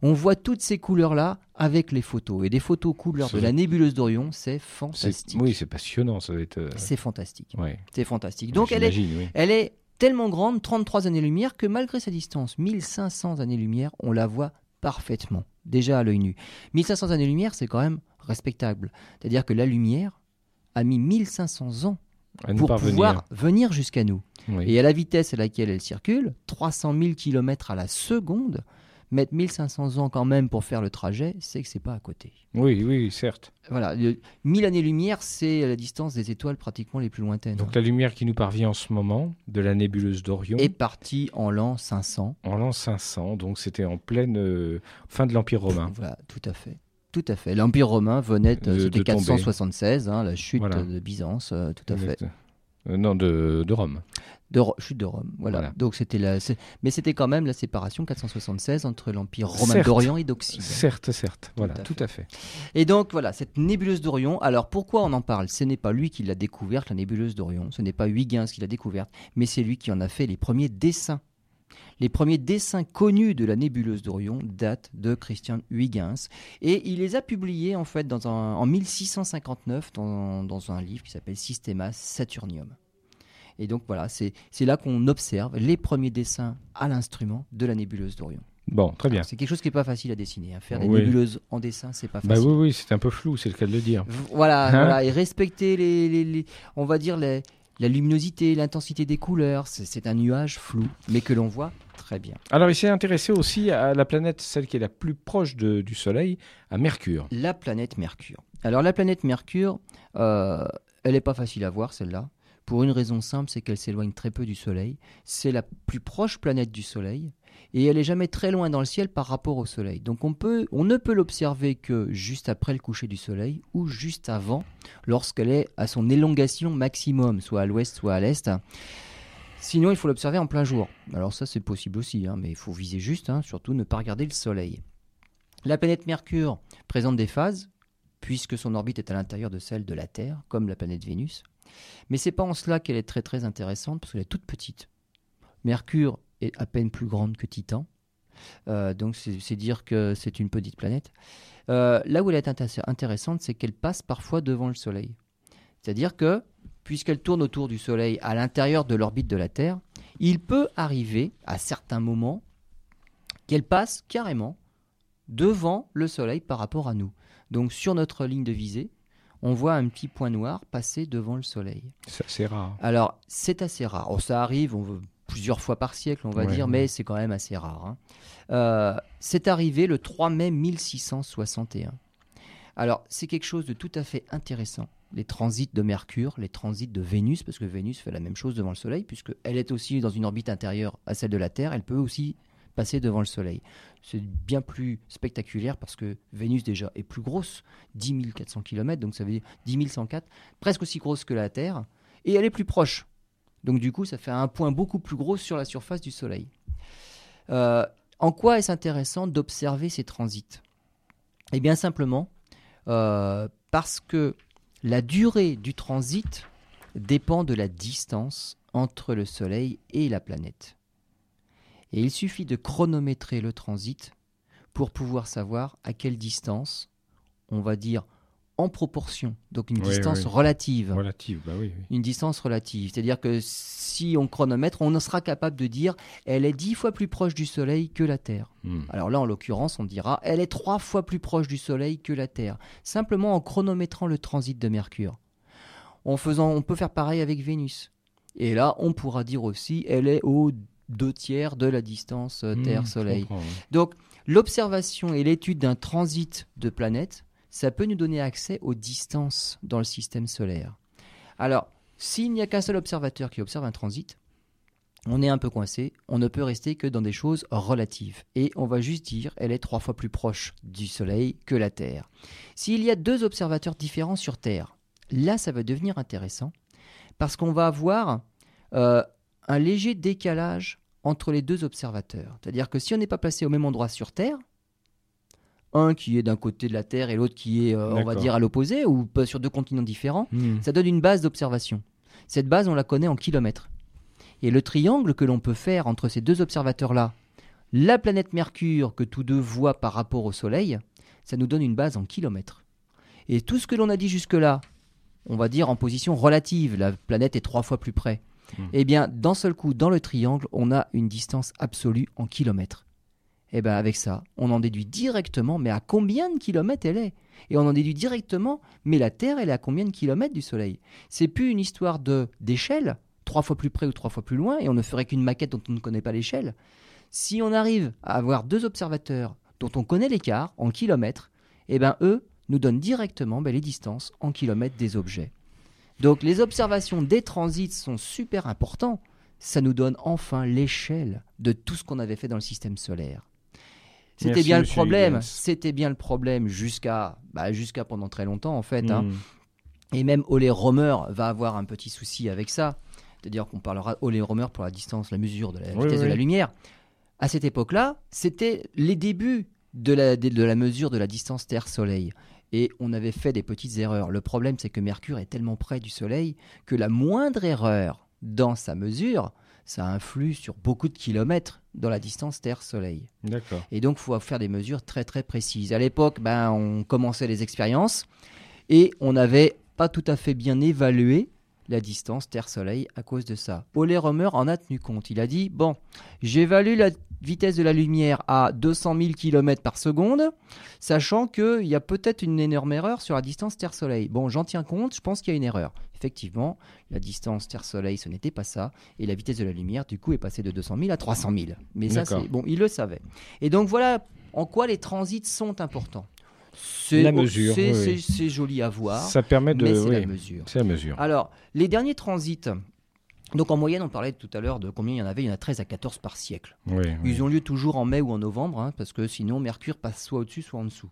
on voit toutes ces couleurs-là avec les photos. Et des photos couleurs de la nébuleuse d'Orion, c'est fantastique. Oui, c'est passionnant, ça va être. Euh, c'est fantastique. Ouais. C'est fantastique. Donc, elle est, elle est tellement grande, 33 années-lumière, que malgré sa distance, 1500 années-lumière, on la voit parfaitement, déjà à l'œil nu. 1500 années-lumière, c'est quand même respectable. C'est-à-dire que la lumière a mis 1500 ans pour parvenir. pouvoir venir jusqu'à nous. Oui. Et à la vitesse à laquelle elle circule, 300 000 km à la seconde, mettre 1500 ans quand même pour faire le trajet, c'est que c'est pas à côté. oui, oui, certes. Voilà, le- 1000 années-lumière, c'est la distance des étoiles pratiquement les plus lointaines. Donc la lumière qui nous parvient en ce moment de la nébuleuse d'Orion est partie en l'an 500. en l'an 500, donc c'était en pleine euh, fin de l'Empire romain. Voilà, tout à fait. Tout à fait. L'Empire romain venait, De- euh, de c'était tomber. 476, hein, la chute Voilà. de Byzance, euh, tout à fait. Euh, non, de, de Rome. De Ro- chute de Rome, voilà. Voilà. Donc c'était la, c'est- mais c'était quand même la séparation 476 entre l'Empire romain d'Orient et d'Occident. Certes, certes. Voilà, à tout à fait. Et donc voilà, cette nébuleuse d'Orion, alors pourquoi on en parle? Ce n'est pas lui qui l'a découverte, la nébuleuse d'Orion, ce n'est pas Huygens qui l'a découverte, mais c'est lui qui en a fait les premiers dessins. Les premiers dessins connus de la nébuleuse d'Orion datent de Christian Huygens et il les a publiés en fait dans un- en 1659 dans, dans un livre qui s'appelle Systema Saturnium. Et donc voilà, c'est là qu'on observe les premiers dessins à l'instrument de la nébuleuse d'Orion. Bon, très bien. C'est quelque chose qui n'est pas facile à dessiner. hein. Faire des Oui. nébuleuses en dessin, c'est pas Bah facile. oui, oui, c'est un peu flou, c'est le cas de le dire. Voilà, Hein voilà, et respecter les, les- les- on va dire les- la luminosité, l'intensité des couleurs. C'est c'est un nuage flou, mais que l'on voit très bien. Alors, il s'est intéressé aussi à la planète, celle qui est la plus proche de- du Soleil, à Mercure. La planète Mercure. Alors la planète Mercure, euh, elle n'est pas facile à voir celle-là. Pour une raison simple, c'est qu'elle s'éloigne très peu du Soleil. C'est la plus proche planète du Soleil et elle est jamais très loin dans le ciel par rapport au Soleil. Donc on ne peut l'observer que juste après le coucher du Soleil ou juste avant, lorsqu'elle est à son élongation maximum, soit à l'ouest, soit à l'est. Sinon, il faut l'observer en plein jour. Alors ça, c'est possible aussi, hein, mais il faut viser juste, hein, surtout ne pas regarder le Soleil. La planète Mercure présente des phases, puisque son orbite est à l'intérieur de celle de la Terre, comme la planète Vénus. Mais c'est pas en cela qu'elle est très très intéressante, parce qu'elle est toute petite. Mercure est à peine plus grande que Titan, Euh, donc c'est dire que c'est une petite planète. Euh, là où elle est intér- intéressante, c'est qu'elle passe parfois devant le Soleil. C'est-à-dire que, puisqu'elle tourne autour du Soleil à l'intérieur de l'orbite de la Terre, il peut arriver, à certains moments, qu'elle passe carrément devant le Soleil par rapport à nous. Donc sur notre ligne de visée, on voit un petit point noir passer devant le Soleil. C'est assez rare. Alors c'est assez rare. Oh, ça arrive on veut, plusieurs fois par siècle, on va Ouais, dire, ouais. mais c'est quand même assez rare. hein. Euh, c'est arrivé le 3 mai 1661. Alors c'est quelque chose de tout à fait intéressant. Les transits de Mercure, les transits de Vénus, parce que Vénus fait la même chose devant le Soleil, puisqu'elle est aussi dans une orbite intérieure à celle de la Terre, elle peut aussi passer devant le Soleil. C'est bien plus spectaculaire parce que Vénus déjà est plus grosse, 10 400 km, donc ça veut dire 10 104, presque aussi grosse que la Terre, et elle est plus proche. Donc du coup, ça fait un point beaucoup plus gros sur la surface du Soleil. Euh, en quoi est-ce intéressant d'observer ces transits? Eh bien simplement euh, parce que la durée du transit dépend de la distance entre le Soleil et la planète. Et il suffit de chronométrer le transit pour pouvoir savoir à quelle distance, on va dire en proportion, donc une Oui, distance oui. relative Relative, bah oui. oui. une distance relative. C'est-à-dire que si on chronomètre, on sera capable de dire elle est dix fois plus proche du Soleil que la Terre. Hmm. Alors là, en l'occurrence, on dira elle est trois fois plus proche du Soleil que la Terre, simplement en chronométrant le transit de Mercure. En faisant, on peut faire pareil avec Vénus. Et là, on pourra dire aussi elle est aux deux tiers de la distance euh, Hmm, Terre-Soleil. Donc, l'observation et l'étude d'un transit de planète, ça peut nous donner accès aux distances dans le système solaire. Alors, s'il n'y a qu'un seul observateur qui observe un transit, on est un peu coincé, on ne peut rester que dans des choses relatives. Et on va juste dire, elle est trois fois plus proche du Soleil que la Terre. S'il y a deux observateurs différents sur Terre, là, ça va devenir intéressant, parce qu'on va avoir euh, un léger décalage entre les deux observateurs. C'est-à-dire que si on n'est pas placé au même endroit sur Terre, un qui est d'un côté de la Terre et l'autre qui est, euh, on va dire, à l'opposé, ou pas sur deux continents différents, Hmm. ça donne une base d'observation. Cette base, on la connaît en kilomètres. Et le triangle que l'on peut faire entre ces deux observateurs-là, la planète Mercure que tous deux voient par rapport au Soleil, ça nous donne une base en kilomètres. Et tout ce que l'on a dit jusque-là, on va dire en position relative, la planète est trois fois plus près. Hmm. eh bien, d'un seul coup, dans le triangle, on a une distance absolue en kilomètres. Et bien, avec ça, on en déduit directement, mais à combien de kilomètres elle est? Et on en déduit directement, mais la Terre, elle est à combien de kilomètres du Soleil? C'est plus une histoire d'échelle, trois fois plus près ou trois fois plus loin, et on ne ferait qu'une maquette dont on ne connaît pas l'échelle. Si on arrive à avoir deux observateurs dont on connaît l'écart en kilomètres, eh ben eux nous donnent directement ben, les distances en kilomètres des objets. Donc les observations des transits sont super importants. Ça nous donne enfin l'échelle de tout ce qu'on avait fait dans le système solaire. C'était bien le problème. C'était bien le problème jusqu'à bah, jusqu'à pendant très longtemps en fait. hein. Hmm. Et même Ole Romer va avoir un petit souci avec ça. C'est-à-dire qu'on parlera Ole Romer pour la distance, la mesure de la Oui, vitesse de la lumière. À cette époque-là, c'était les débuts de la, de la mesure de la distance Terre-Soleil. Et on avait fait des petites erreurs. Le problème, c'est que Mercure est tellement près du Soleil que la moindre erreur dans sa mesure, ça influe sur beaucoup de kilomètres dans la distance Terre-Soleil. D'accord. Et donc, il faut faire des mesures très très précises. À l'époque, ben, on commençait les expériences et on n'avait pas tout à fait bien évalué la distance Terre-Soleil à cause de ça. Ole Romer en a tenu compte. Il a dit Bon, j'évalue la vitesse de la lumière à 200 000 km par seconde, sachant qu'il y a peut-être une énorme erreur sur la distance Terre-Soleil. Bon, j'en tiens compte, je pense qu'il y a une erreur. Effectivement, la distance Terre-Soleil, ce n'était pas ça. Et la vitesse de la lumière, du coup, est passée de 200 000 à 300 000. Mais ça, c'est bon, il le savait. Et donc voilà en quoi les transits sont importants. C'est La mesure, c'est- oui, c'est- oui. c'est joli à voir, Ça permet de. mais c'est oui, la mesure. c'est la mesure. Alors, les derniers transits, donc en moyenne, on parlait tout à l'heure de combien il y en avait, il y en a 13 à 14 par siècle. Oui. Ils ont lieu toujours en mai ou en novembre, hein, parce que sinon Mercure passe soit au-dessus, soit en dessous.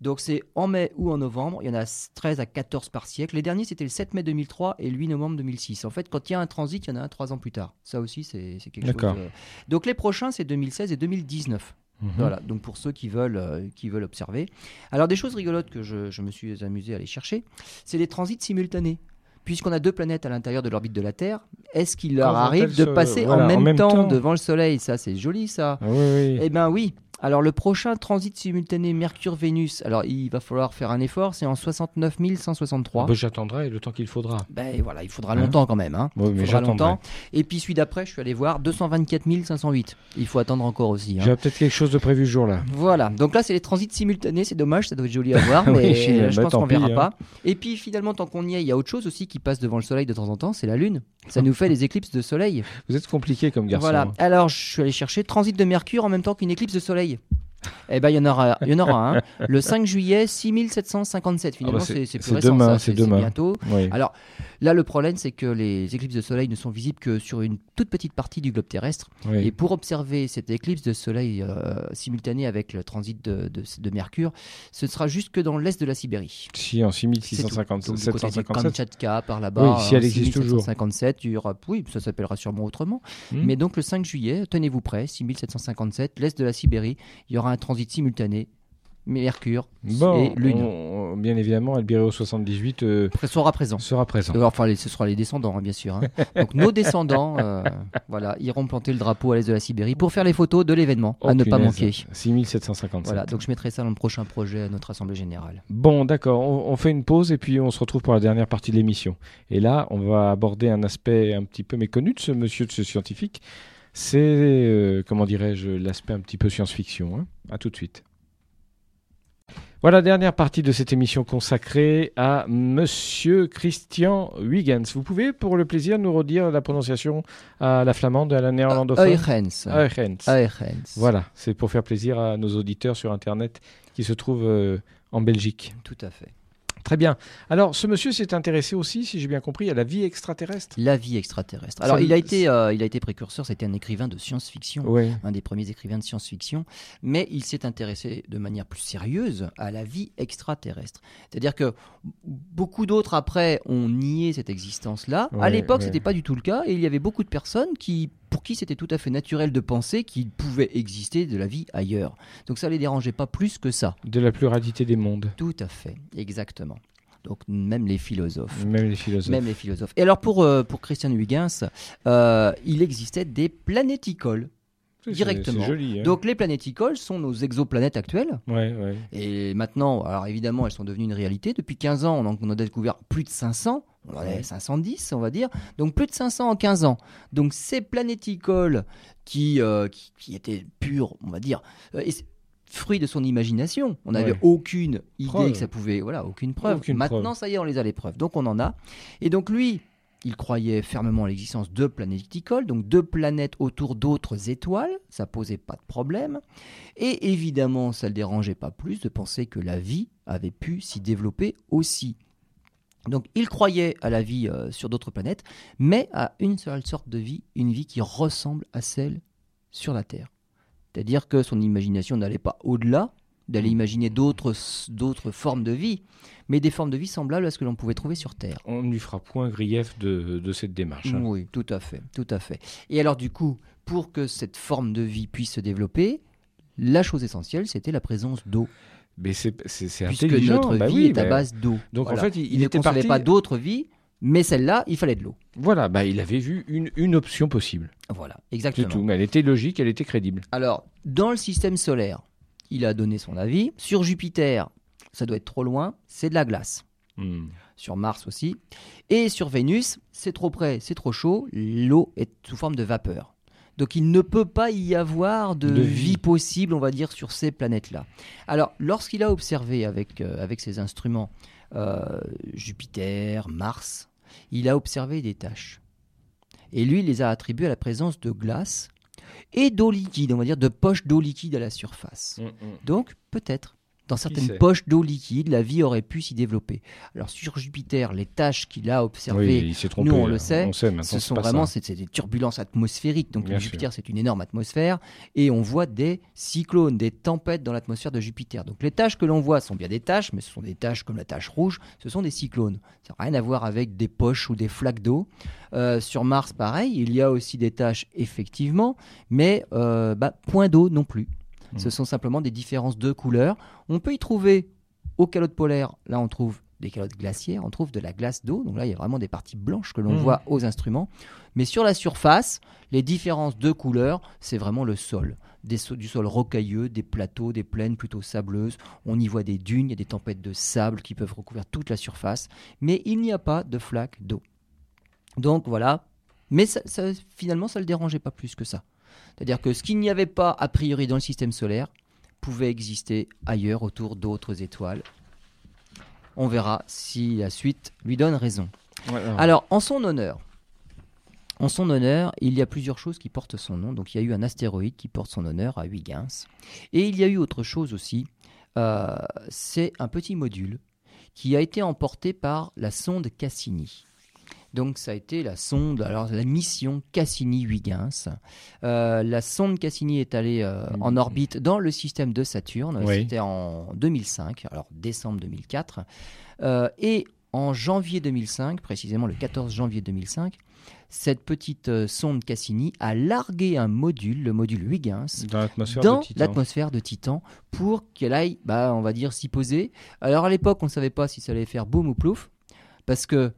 Donc c'est en mai ou en novembre, il y en a 13 à 14 par siècle. Les derniers, c'était le 7 mai 2003 et le 8 novembre 2006. En fait, quand il y a un transit, il y en a un trois ans plus tard. Ça aussi, c'est c'est quelque chose. D'accord. euh. Donc les prochains, c'est 2016 et 2019. Mhm. Voilà, donc pour ceux qui veulent, euh, qui veulent observer. Alors des choses rigolotes que je, je me suis amusé à aller chercher, c'est les transits simultanés. Puisqu'on a deux planètes à l'intérieur de l'orbite de la Terre, est-ce qu'il leur Quand arrive de se- passer voilà, en, même en même temps, temps devant le Soleil? Ça, c'est joli ça. Ah oui, oui. Eh bien oui. Alors le prochain transit simultané Mercure-Vénus, alors il va falloir faire un effort, c'est en 69 163. Bah, J'attendrai le temps qu'il faudra. Ben voilà, il faudra Hein longtemps quand même. Hein. Oui, Il mais faudra j'attendrai. longtemps. Et puis celui d'après, je suis allé voir 224 508. Il faut attendre encore aussi. hein. J'ai peut-être quelque chose de prévu ce jour-là. Voilà, donc là c'est les transits simultanés, c'est dommage, ça doit être joli à voir, Oui, mais je bah, pense qu'on verra pis, hein. pas. Et puis finalement, tant qu'on y est, il y a autre chose aussi qui passe devant le soleil de temps en temps, c'est la lune. Ça nous fait les éclipses de soleil. Vous êtes compliqué comme garçon. Voilà, hein. alors je suis allé chercher transit de Mercure en même temps qu'une éclipse de soleil pareil. Eh ben il y en aura, il y en aura un. Le 5 juillet 6757. Finalement, Ah bah, c'est- c'est c'est plus c'est récent. demain, ça, c'est demain. bientôt. Oui. Alors là, le problème, c'est que les éclipses de soleil ne sont visibles que sur une toute petite partie du globe terrestre. oui. Et pour observer cette éclipse de soleil euh, simultanée avec le transit de, de- de Mercure, ce sera juste que dans l'est de la Sibérie. Si en C'est tout. 6657, Donc, du côté du 757. Kamtchatka, par là-bas. Oui, si elle existe toujours. 6757, il y aura, oui, ça s'appellera sûrement autrement. Hmm. Mais donc le 5 juillet, tenez-vous prêts, 6757, l'est de la Sibérie, il y aura un transit simultané, Mercure Bon, et Lune. on- on- bien évidemment, Albireo 78 euh, sera présent. sera présent. Euh, Enfin, les- ce sera les descendants, hein, bien sûr. hein. Donc, nos descendants euh, voilà, iront planter le drapeau à l'est de la Sibérie pour faire les photos de l'événement, Oh, à ne pas punaise. manquer. 6757. Voilà, donc je mettrai ça dans le prochain projet à notre Assemblée Générale. Bon, d'accord, on, on fait une pause et puis on se retrouve pour la dernière partie de l'émission. Et là, on va aborder un aspect un petit peu méconnu de ce monsieur, de ce scientifique. C'est, euh, comment dirais-je, l'aspect un petit peu science-fiction. hein. À tout de suite. Voilà, dernière partie de cette émission consacrée à monsieur Christian Huygens. Vous pouvez, pour le plaisir, nous redire la prononciation à la flamande et à la néerlandophone? Huygens. Huygens. Huygens. Voilà, c'est pour faire plaisir à nos auditeurs sur Internet qui se trouvent euh, en Belgique. Tout à fait. Très bien. Alors, ce monsieur s'est intéressé aussi, si j'ai bien compris, à la vie extraterrestre. La vie extraterrestre. Alors, Ça- il a été, euh, il a été précurseur. C'était un écrivain de science-fiction. Un des premiers écrivains de science-fiction, mais il s'est intéressé de manière plus sérieuse à la vie extraterrestre. C'est-à-dire que beaucoup d'autres après ont nié cette existence-là. à l'époque, ouais. c'était pas du tout le cas, et il y avait beaucoup de personnes qui, pour qui c'était tout à fait naturel de penser qu'il pouvait exister de la vie ailleurs. Donc ça les dérangeait pas plus que ça. De la pluralité des mondes, Tout à fait, exactement. Donc même les philosophes. même les philosophes. Même les philosophes. Et alors pour, euh, pour Christian Huygens, euh, il existait des planéticoles. Directement. Joli. hein. Donc les planéticoles sont nos exoplanètes actuelles. Ouais, ouais. Et maintenant, alors évidemment, elles sont devenues une réalité. Depuis 15 ans, on en a découvert plus de 500. On en est 510, on va dire. Donc plus de 500 en 15 ans. Donc ces planéticoles qui, euh, qui, qui étaient purs, on va dire, euh, et fruit de son imagination. On n'avait Ouais. aucune idée Preuve. que ça pouvait, voilà, aucune preuve. Aucune Maintenant, preuve. ça y est, on les a les preuves. Donc on en a. Et donc lui, il croyait fermement à l'existence de planéticoles, donc deux planètes autour d'autres étoiles. Ça posait pas de problème. Et évidemment, ça ne le dérangeait pas plus de penser que la vie avait pu s'y développer aussi. Donc il croyait à la vie euh, sur d'autres planètes, mais à une seule sorte de vie, une vie qui ressemble à celle sur la Terre. C'est-à-dire que son imagination n'allait pas au-delà, d'aller imaginer d'autres formes de vie, mais des formes de vie semblables à ce que l'on pouvait trouver sur Terre. On ne lui fera point grief de, de cette démarche. hein. Oui, tout à fait, tout à fait. Et alors du coup, pour que cette forme de vie puisse se développer, la chose essentielle, c'était la présence d'eau, Mais c'est c'est- c'est puisque intelligent. notre bah vie oui, est à base d'eau. Donc Voilà. en fait, il, il ne concevait parti. pas d'autres vies, mais celle-là, il fallait de l'eau. Voilà, bah, il avait vu une, une option possible. Voilà, C'est exactement. tout. Mais elle était logique, elle était crédible. Alors, dans le système solaire, il a donné son avis. Sur Jupiter, ça doit être trop loin, c'est de la glace. Hmm. Sur Mars aussi. Et sur Vénus, c'est trop près, c'est trop chaud, l'eau est sous forme de vapeur. Donc il ne peut pas y avoir de, De vie. vie. possible, on va dire, sur ces planètes-là. Alors, lorsqu'il a observé avec, euh, avec ses instruments euh, Jupiter, Mars, il a observé des taches. Et lui, il les a attribuées à la présence de glace et d'eau liquide, on va dire, de poches d'eau liquide à la surface. Hmm, hmm. Donc, peut-être, dans certaines poches d'eau liquide, la vie aurait pu s'y développer. Alors, sur Jupiter, les taches qu'il a observées, Oui, trompé. nous, on là. le sait, On sait maintenant. ce sont vraiment c'est des turbulences atmosphériques. Donc, Bien Jupiter, c'est une énorme atmosphère. Et on voit des cyclones, des tempêtes dans l'atmosphère de Jupiter. Donc, les taches que l'on voit sont bien des taches, mais ce sont des taches comme la tache rouge. Ce sont des cyclones. Ça n'a rien à voir avec des poches ou des flaques d'eau. Euh, sur Mars, pareil, il y a aussi des taches, effectivement, mais euh, bah, point d'eau non plus. Ce sont simplement des différences de couleurs. On peut y trouver aux calottes polaires, là on trouve des calottes glaciaires, on trouve de la glace d'eau, donc là il y a vraiment des parties blanches que l'on Mhm. voit aux instruments. Mais sur la surface, les différences de couleurs, c'est vraiment le sol. Des so- du sol rocailleux, des plateaux, des plaines plutôt sableuses. On y voit des dunes, il y a des tempêtes de sable qui peuvent recouvrir toute la surface. Mais il n'y a pas de flaques d'eau. Donc voilà. Mais ça- ça- finalement, ça ne le dérangeait pas plus que ça. C'est-à-dire que ce qu'il n'y avait pas a priori dans le système solaire pouvait exister ailleurs autour d'autres étoiles. On verra si la suite lui donne raison. Alors, en son honneur, en son honneur, il y a plusieurs choses qui portent son nom. Donc, il y a eu un astéroïde qui porte son honneur à Huygens. Et il y a eu autre chose aussi. euh, c'est un petit module qui a été emporté par la sonde Cassini. Donc, ça a été la sonde, alors la mission Cassini-Huygens. Euh, la sonde Cassini est allée euh, en orbite dans le système de Saturne. Oui. C'était en 2005, alors décembre 2004. Euh, et en janvier 2005, précisément le 14 janvier 2005, cette petite sonde Cassini a largué un module, le module Huygens, Dans l'atmosphère dans de Titan. l'atmosphère de Titan pour qu'elle aille, bah, on va dire, s'y poser. Alors à l'époque, on ne savait pas si ça allait faire boum ou plouf, parce que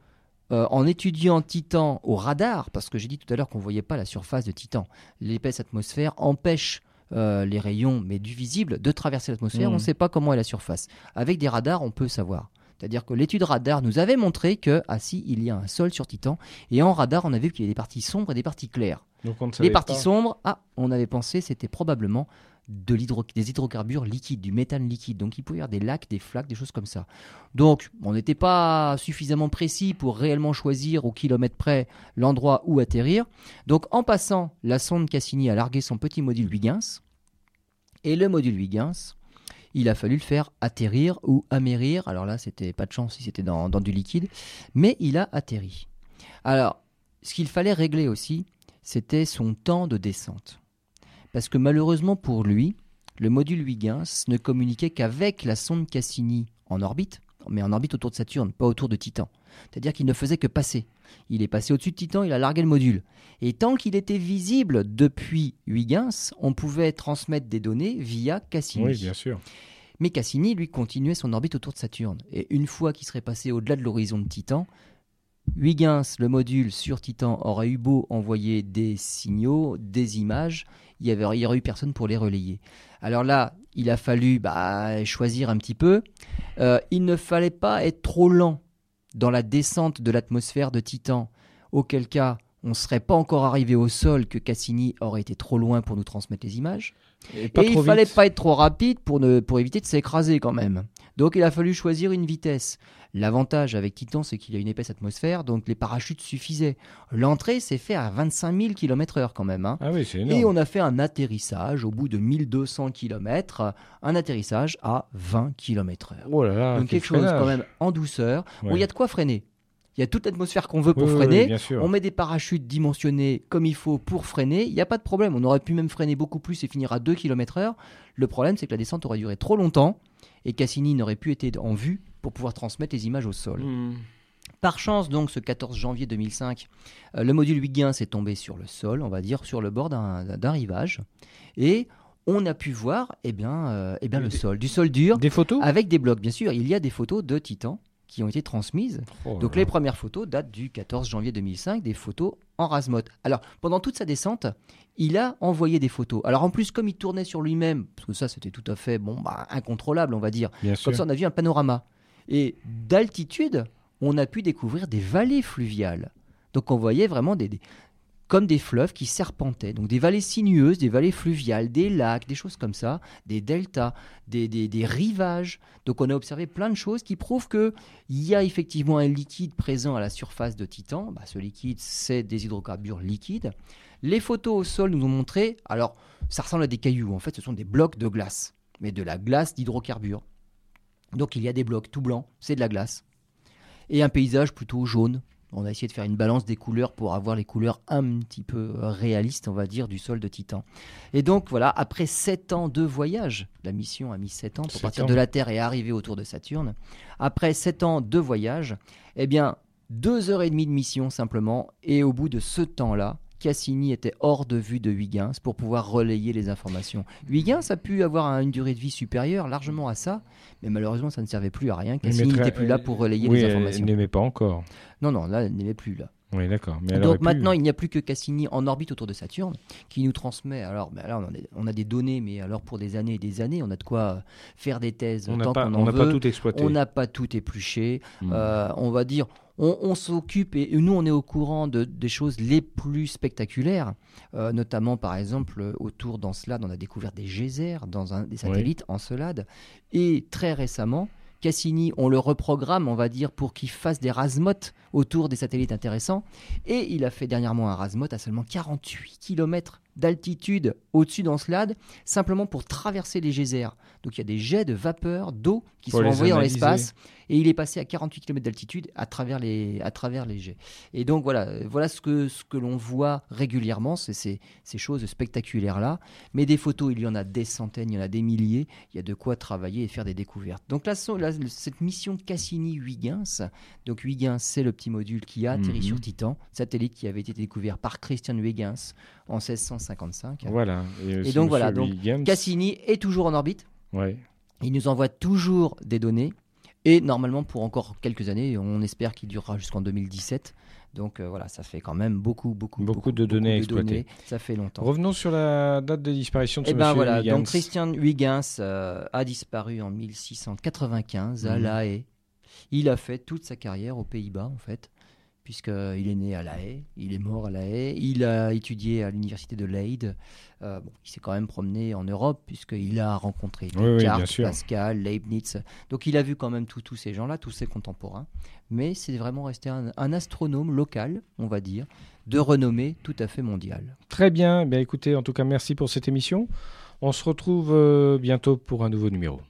euh, en étudiant Titan au radar, parce que j'ai dit tout à l'heure qu'on ne voyait pas la surface de Titan, l'épaisse atmosphère empêche euh, les rayons, mais du visible, de traverser l'atmosphère. Mhm. On ne sait pas comment est la surface. Avec des radars, on peut savoir. C'est-à-dire que l'étude radar nous avait montré que, ah si, il y a un sol sur Titan, et en radar, on a vu qu'il y a des parties sombres et des parties claires. Donc on ne savait Les parties pas. sombres, ah, on avait pensé c'était probablement de des hydrocarbures liquides, du méthane liquide. Donc il pouvait y avoir des lacs, des flaques, des choses comme ça. Donc on n'était pas suffisamment précis pour réellement choisir au kilomètre près l'endroit où atterrir. Donc en passant, la sonde Cassini a largué son petit module Huygens. Et le module Huygens, il a fallu le faire atterrir ou amérir. Alors là, c'était pas de chance si c'était dans, dans du liquide. Mais il a atterri. Alors, ce qu'il fallait régler aussi, c'était son temps de descente. Parce que malheureusement pour lui, le module Huygens ne communiquait qu'avec la sonde Cassini en orbite, mais en orbite autour de Saturne, pas autour de Titan. C'est-à-dire qu'il ne faisait que passer. Il est passé au-dessus de Titan, il a largué le module. Et tant qu'il était visible depuis Huygens, on pouvait transmettre des données via Cassini. Oui, bien sûr. Mais Cassini, lui, continuait son orbite autour de Saturne. Et une fois qu'il serait passé au-delà de l'horizon de Titan, Huygens, le module sur Titan, aurait eu beau envoyer des signaux, des images, il n'y aurait eu personne pour les relayer. Alors là, il a fallu bah, choisir un petit peu. Euh, il ne fallait pas être trop lent dans la descente de l'atmosphère de Titan, auquel cas on ne serait pas encore arrivé au sol que Cassini aurait été trop loin pour nous transmettre les images. Et, il ne fallait pas être trop rapide pour, ne, pour éviter de s'écraser quand même. Donc il a fallu choisir une vitesse. L'avantage avec Titan, c'est qu'il a une épaisse atmosphère, donc les parachutes suffisaient. L'entrée s'est faite à 25 000 km/h quand même. Hein. Ah oui, c'est énorme. Et on a fait un atterrissage au bout de 1200 km, un atterrissage à 20 km/h. Oh là là, donc quelque chose quand même en douceur. il y a de quoi freiner. Il y a toute l'atmosphère qu'on veut pour freiner. on met des parachutes dimensionnés comme il faut pour freiner. Il n'y a pas de problème. On aurait pu même freiner beaucoup plus et finir à 2 km/h. Le problème, c'est que la descente aurait duré trop longtemps et Cassini n'aurait pu être en vue pour pouvoir transmettre les images au sol. Hmm. Par chance, donc, ce 14 janvier 2005, euh, le module Huygens est tombé sur le sol, on va dire, sur le bord d'un rivage. Et on a pu voir eh bien, euh, eh bien, le sol, du sol dur. Des photos? Avec des blocs, bien sûr. Il y a des photos de Titan qui ont été transmises. Oh donc les premières photos datent du 14 janvier 2005, des photos en Rasmot. Alors pendant toute sa descente, il a envoyé des photos. Alors en plus, comme il tournait sur lui-même, parce que ça c'était tout à fait bon, bah, incontrôlable, on va dire. comme ça, on a vu un panorama. Et d'altitude, on a pu découvrir des vallées fluviales. Donc on voyait vraiment des, comme des fleuves qui serpentaient, donc des vallées sinueuses, des vallées fluviales, des lacs, des choses comme ça, des deltas, des, rivages. Donc on a observé plein de choses qui prouvent qu'il y a effectivement un liquide présent à la surface de Titan. Bah, ce liquide, c'est des hydrocarbures liquides. Les photos au sol nous ont montré, alors ça ressemble à des cailloux, en fait ce sont des blocs de glace, mais de la glace d'hydrocarbures. Donc il y a des blocs tout blancs, c'est de la glace. Et un paysage plutôt jaune. On a essayé de faire une balance des couleurs pour avoir les couleurs un petit peu réalistes, on va dire, du sol de Titan. Et donc voilà, après 7 ans de voyage, la mission a mis 7 ans pour partir de la Terre et arriver autour de Saturne. Après 7 ans de voyage, eh bien, 2 heures et demie de mission simplement. Et au bout de ce temps-là, Cassini était hors de vue de Huygens pour pouvoir relayer les informations. Huygens a pu avoir une durée de vie supérieure largement à ça, mais malheureusement ça ne servait plus à rien. Cassini n'était plus là pour relayer les informations. Il n'aimait pas encore. Non, non, là, elle n'aimait plus là. Oui, d'accord. Donc maintenant, il n'y a plus que Cassini en orbite autour de Saturne qui nous transmet. Alors, ben là, on a, des données, mais alors pour des années et des années, on a de quoi faire des thèses. On n'a pas tout exploité. On n'a pas tout épluché. Hmm. Euh, on va dire, on, s'occupe et nous on est au courant de, des choses les plus spectaculaires, euh, notamment par exemple autour d'Encelade, on a découvert des geysers dans un des satellites Encelade, et très récemment, Cassini, on le reprogramme, on va dire, pour qu'il fasse des rasmotes autour des satellites intéressants. Et il a fait dernièrement un rasmote à seulement 48 km d'altitude au-dessus d'Encelade, simplement pour traverser les geysers. Donc il y a des jets de vapeur, d'eau qui sont envoyés dans l'espace, et il est passé à 48 km d'altitude à travers les, à travers les jets. Et donc voilà, voilà ce que, ce que l'on voit régulièrement, c'est ces, ces choses spectaculaires-là. Mais des photos, il y en a des centaines, il y en a des milliers, il y a de quoi travailler et faire des découvertes. Donc là, cette mission Cassini-Huygens, donc Huygens, c'est le petit module qui a atterri mhm. sur Titan, satellite qui avait été découvert par Christian Huygens en 1655. Voilà. Et, donc voilà, donc Cassini est toujours en orbite. Ouais. Il nous envoie toujours des données. Et normalement, pour encore quelques années, on espère qu'il durera jusqu'en 2017. Donc euh, voilà, ça fait quand même beaucoup, beaucoup, beaucoup, de données à exploiter. Ça fait longtemps. Revenons sur la date de disparition de ce Et eh ben voilà, donc Christian Huygens euh, a disparu en 1695 à. La Haye. Il a fait toute sa carrière aux Pays-Bas, en fait puisqu'il est né à La Haye, il est mort à La Haye, il a étudié à l'université de Leyde, euh, il s'est quand même promené en Europe, puisqu'il a rencontré Descartes, Pascal, Leibniz, donc il a vu quand même tous ces gens-là, tous ses contemporains, mais c'est vraiment resté un, astronome local, on va dire, de renommée tout à fait mondiale. Très bien, eh bien écoutez, en tout cas merci pour cette émission, on se retrouve euh, bientôt pour un nouveau numéro.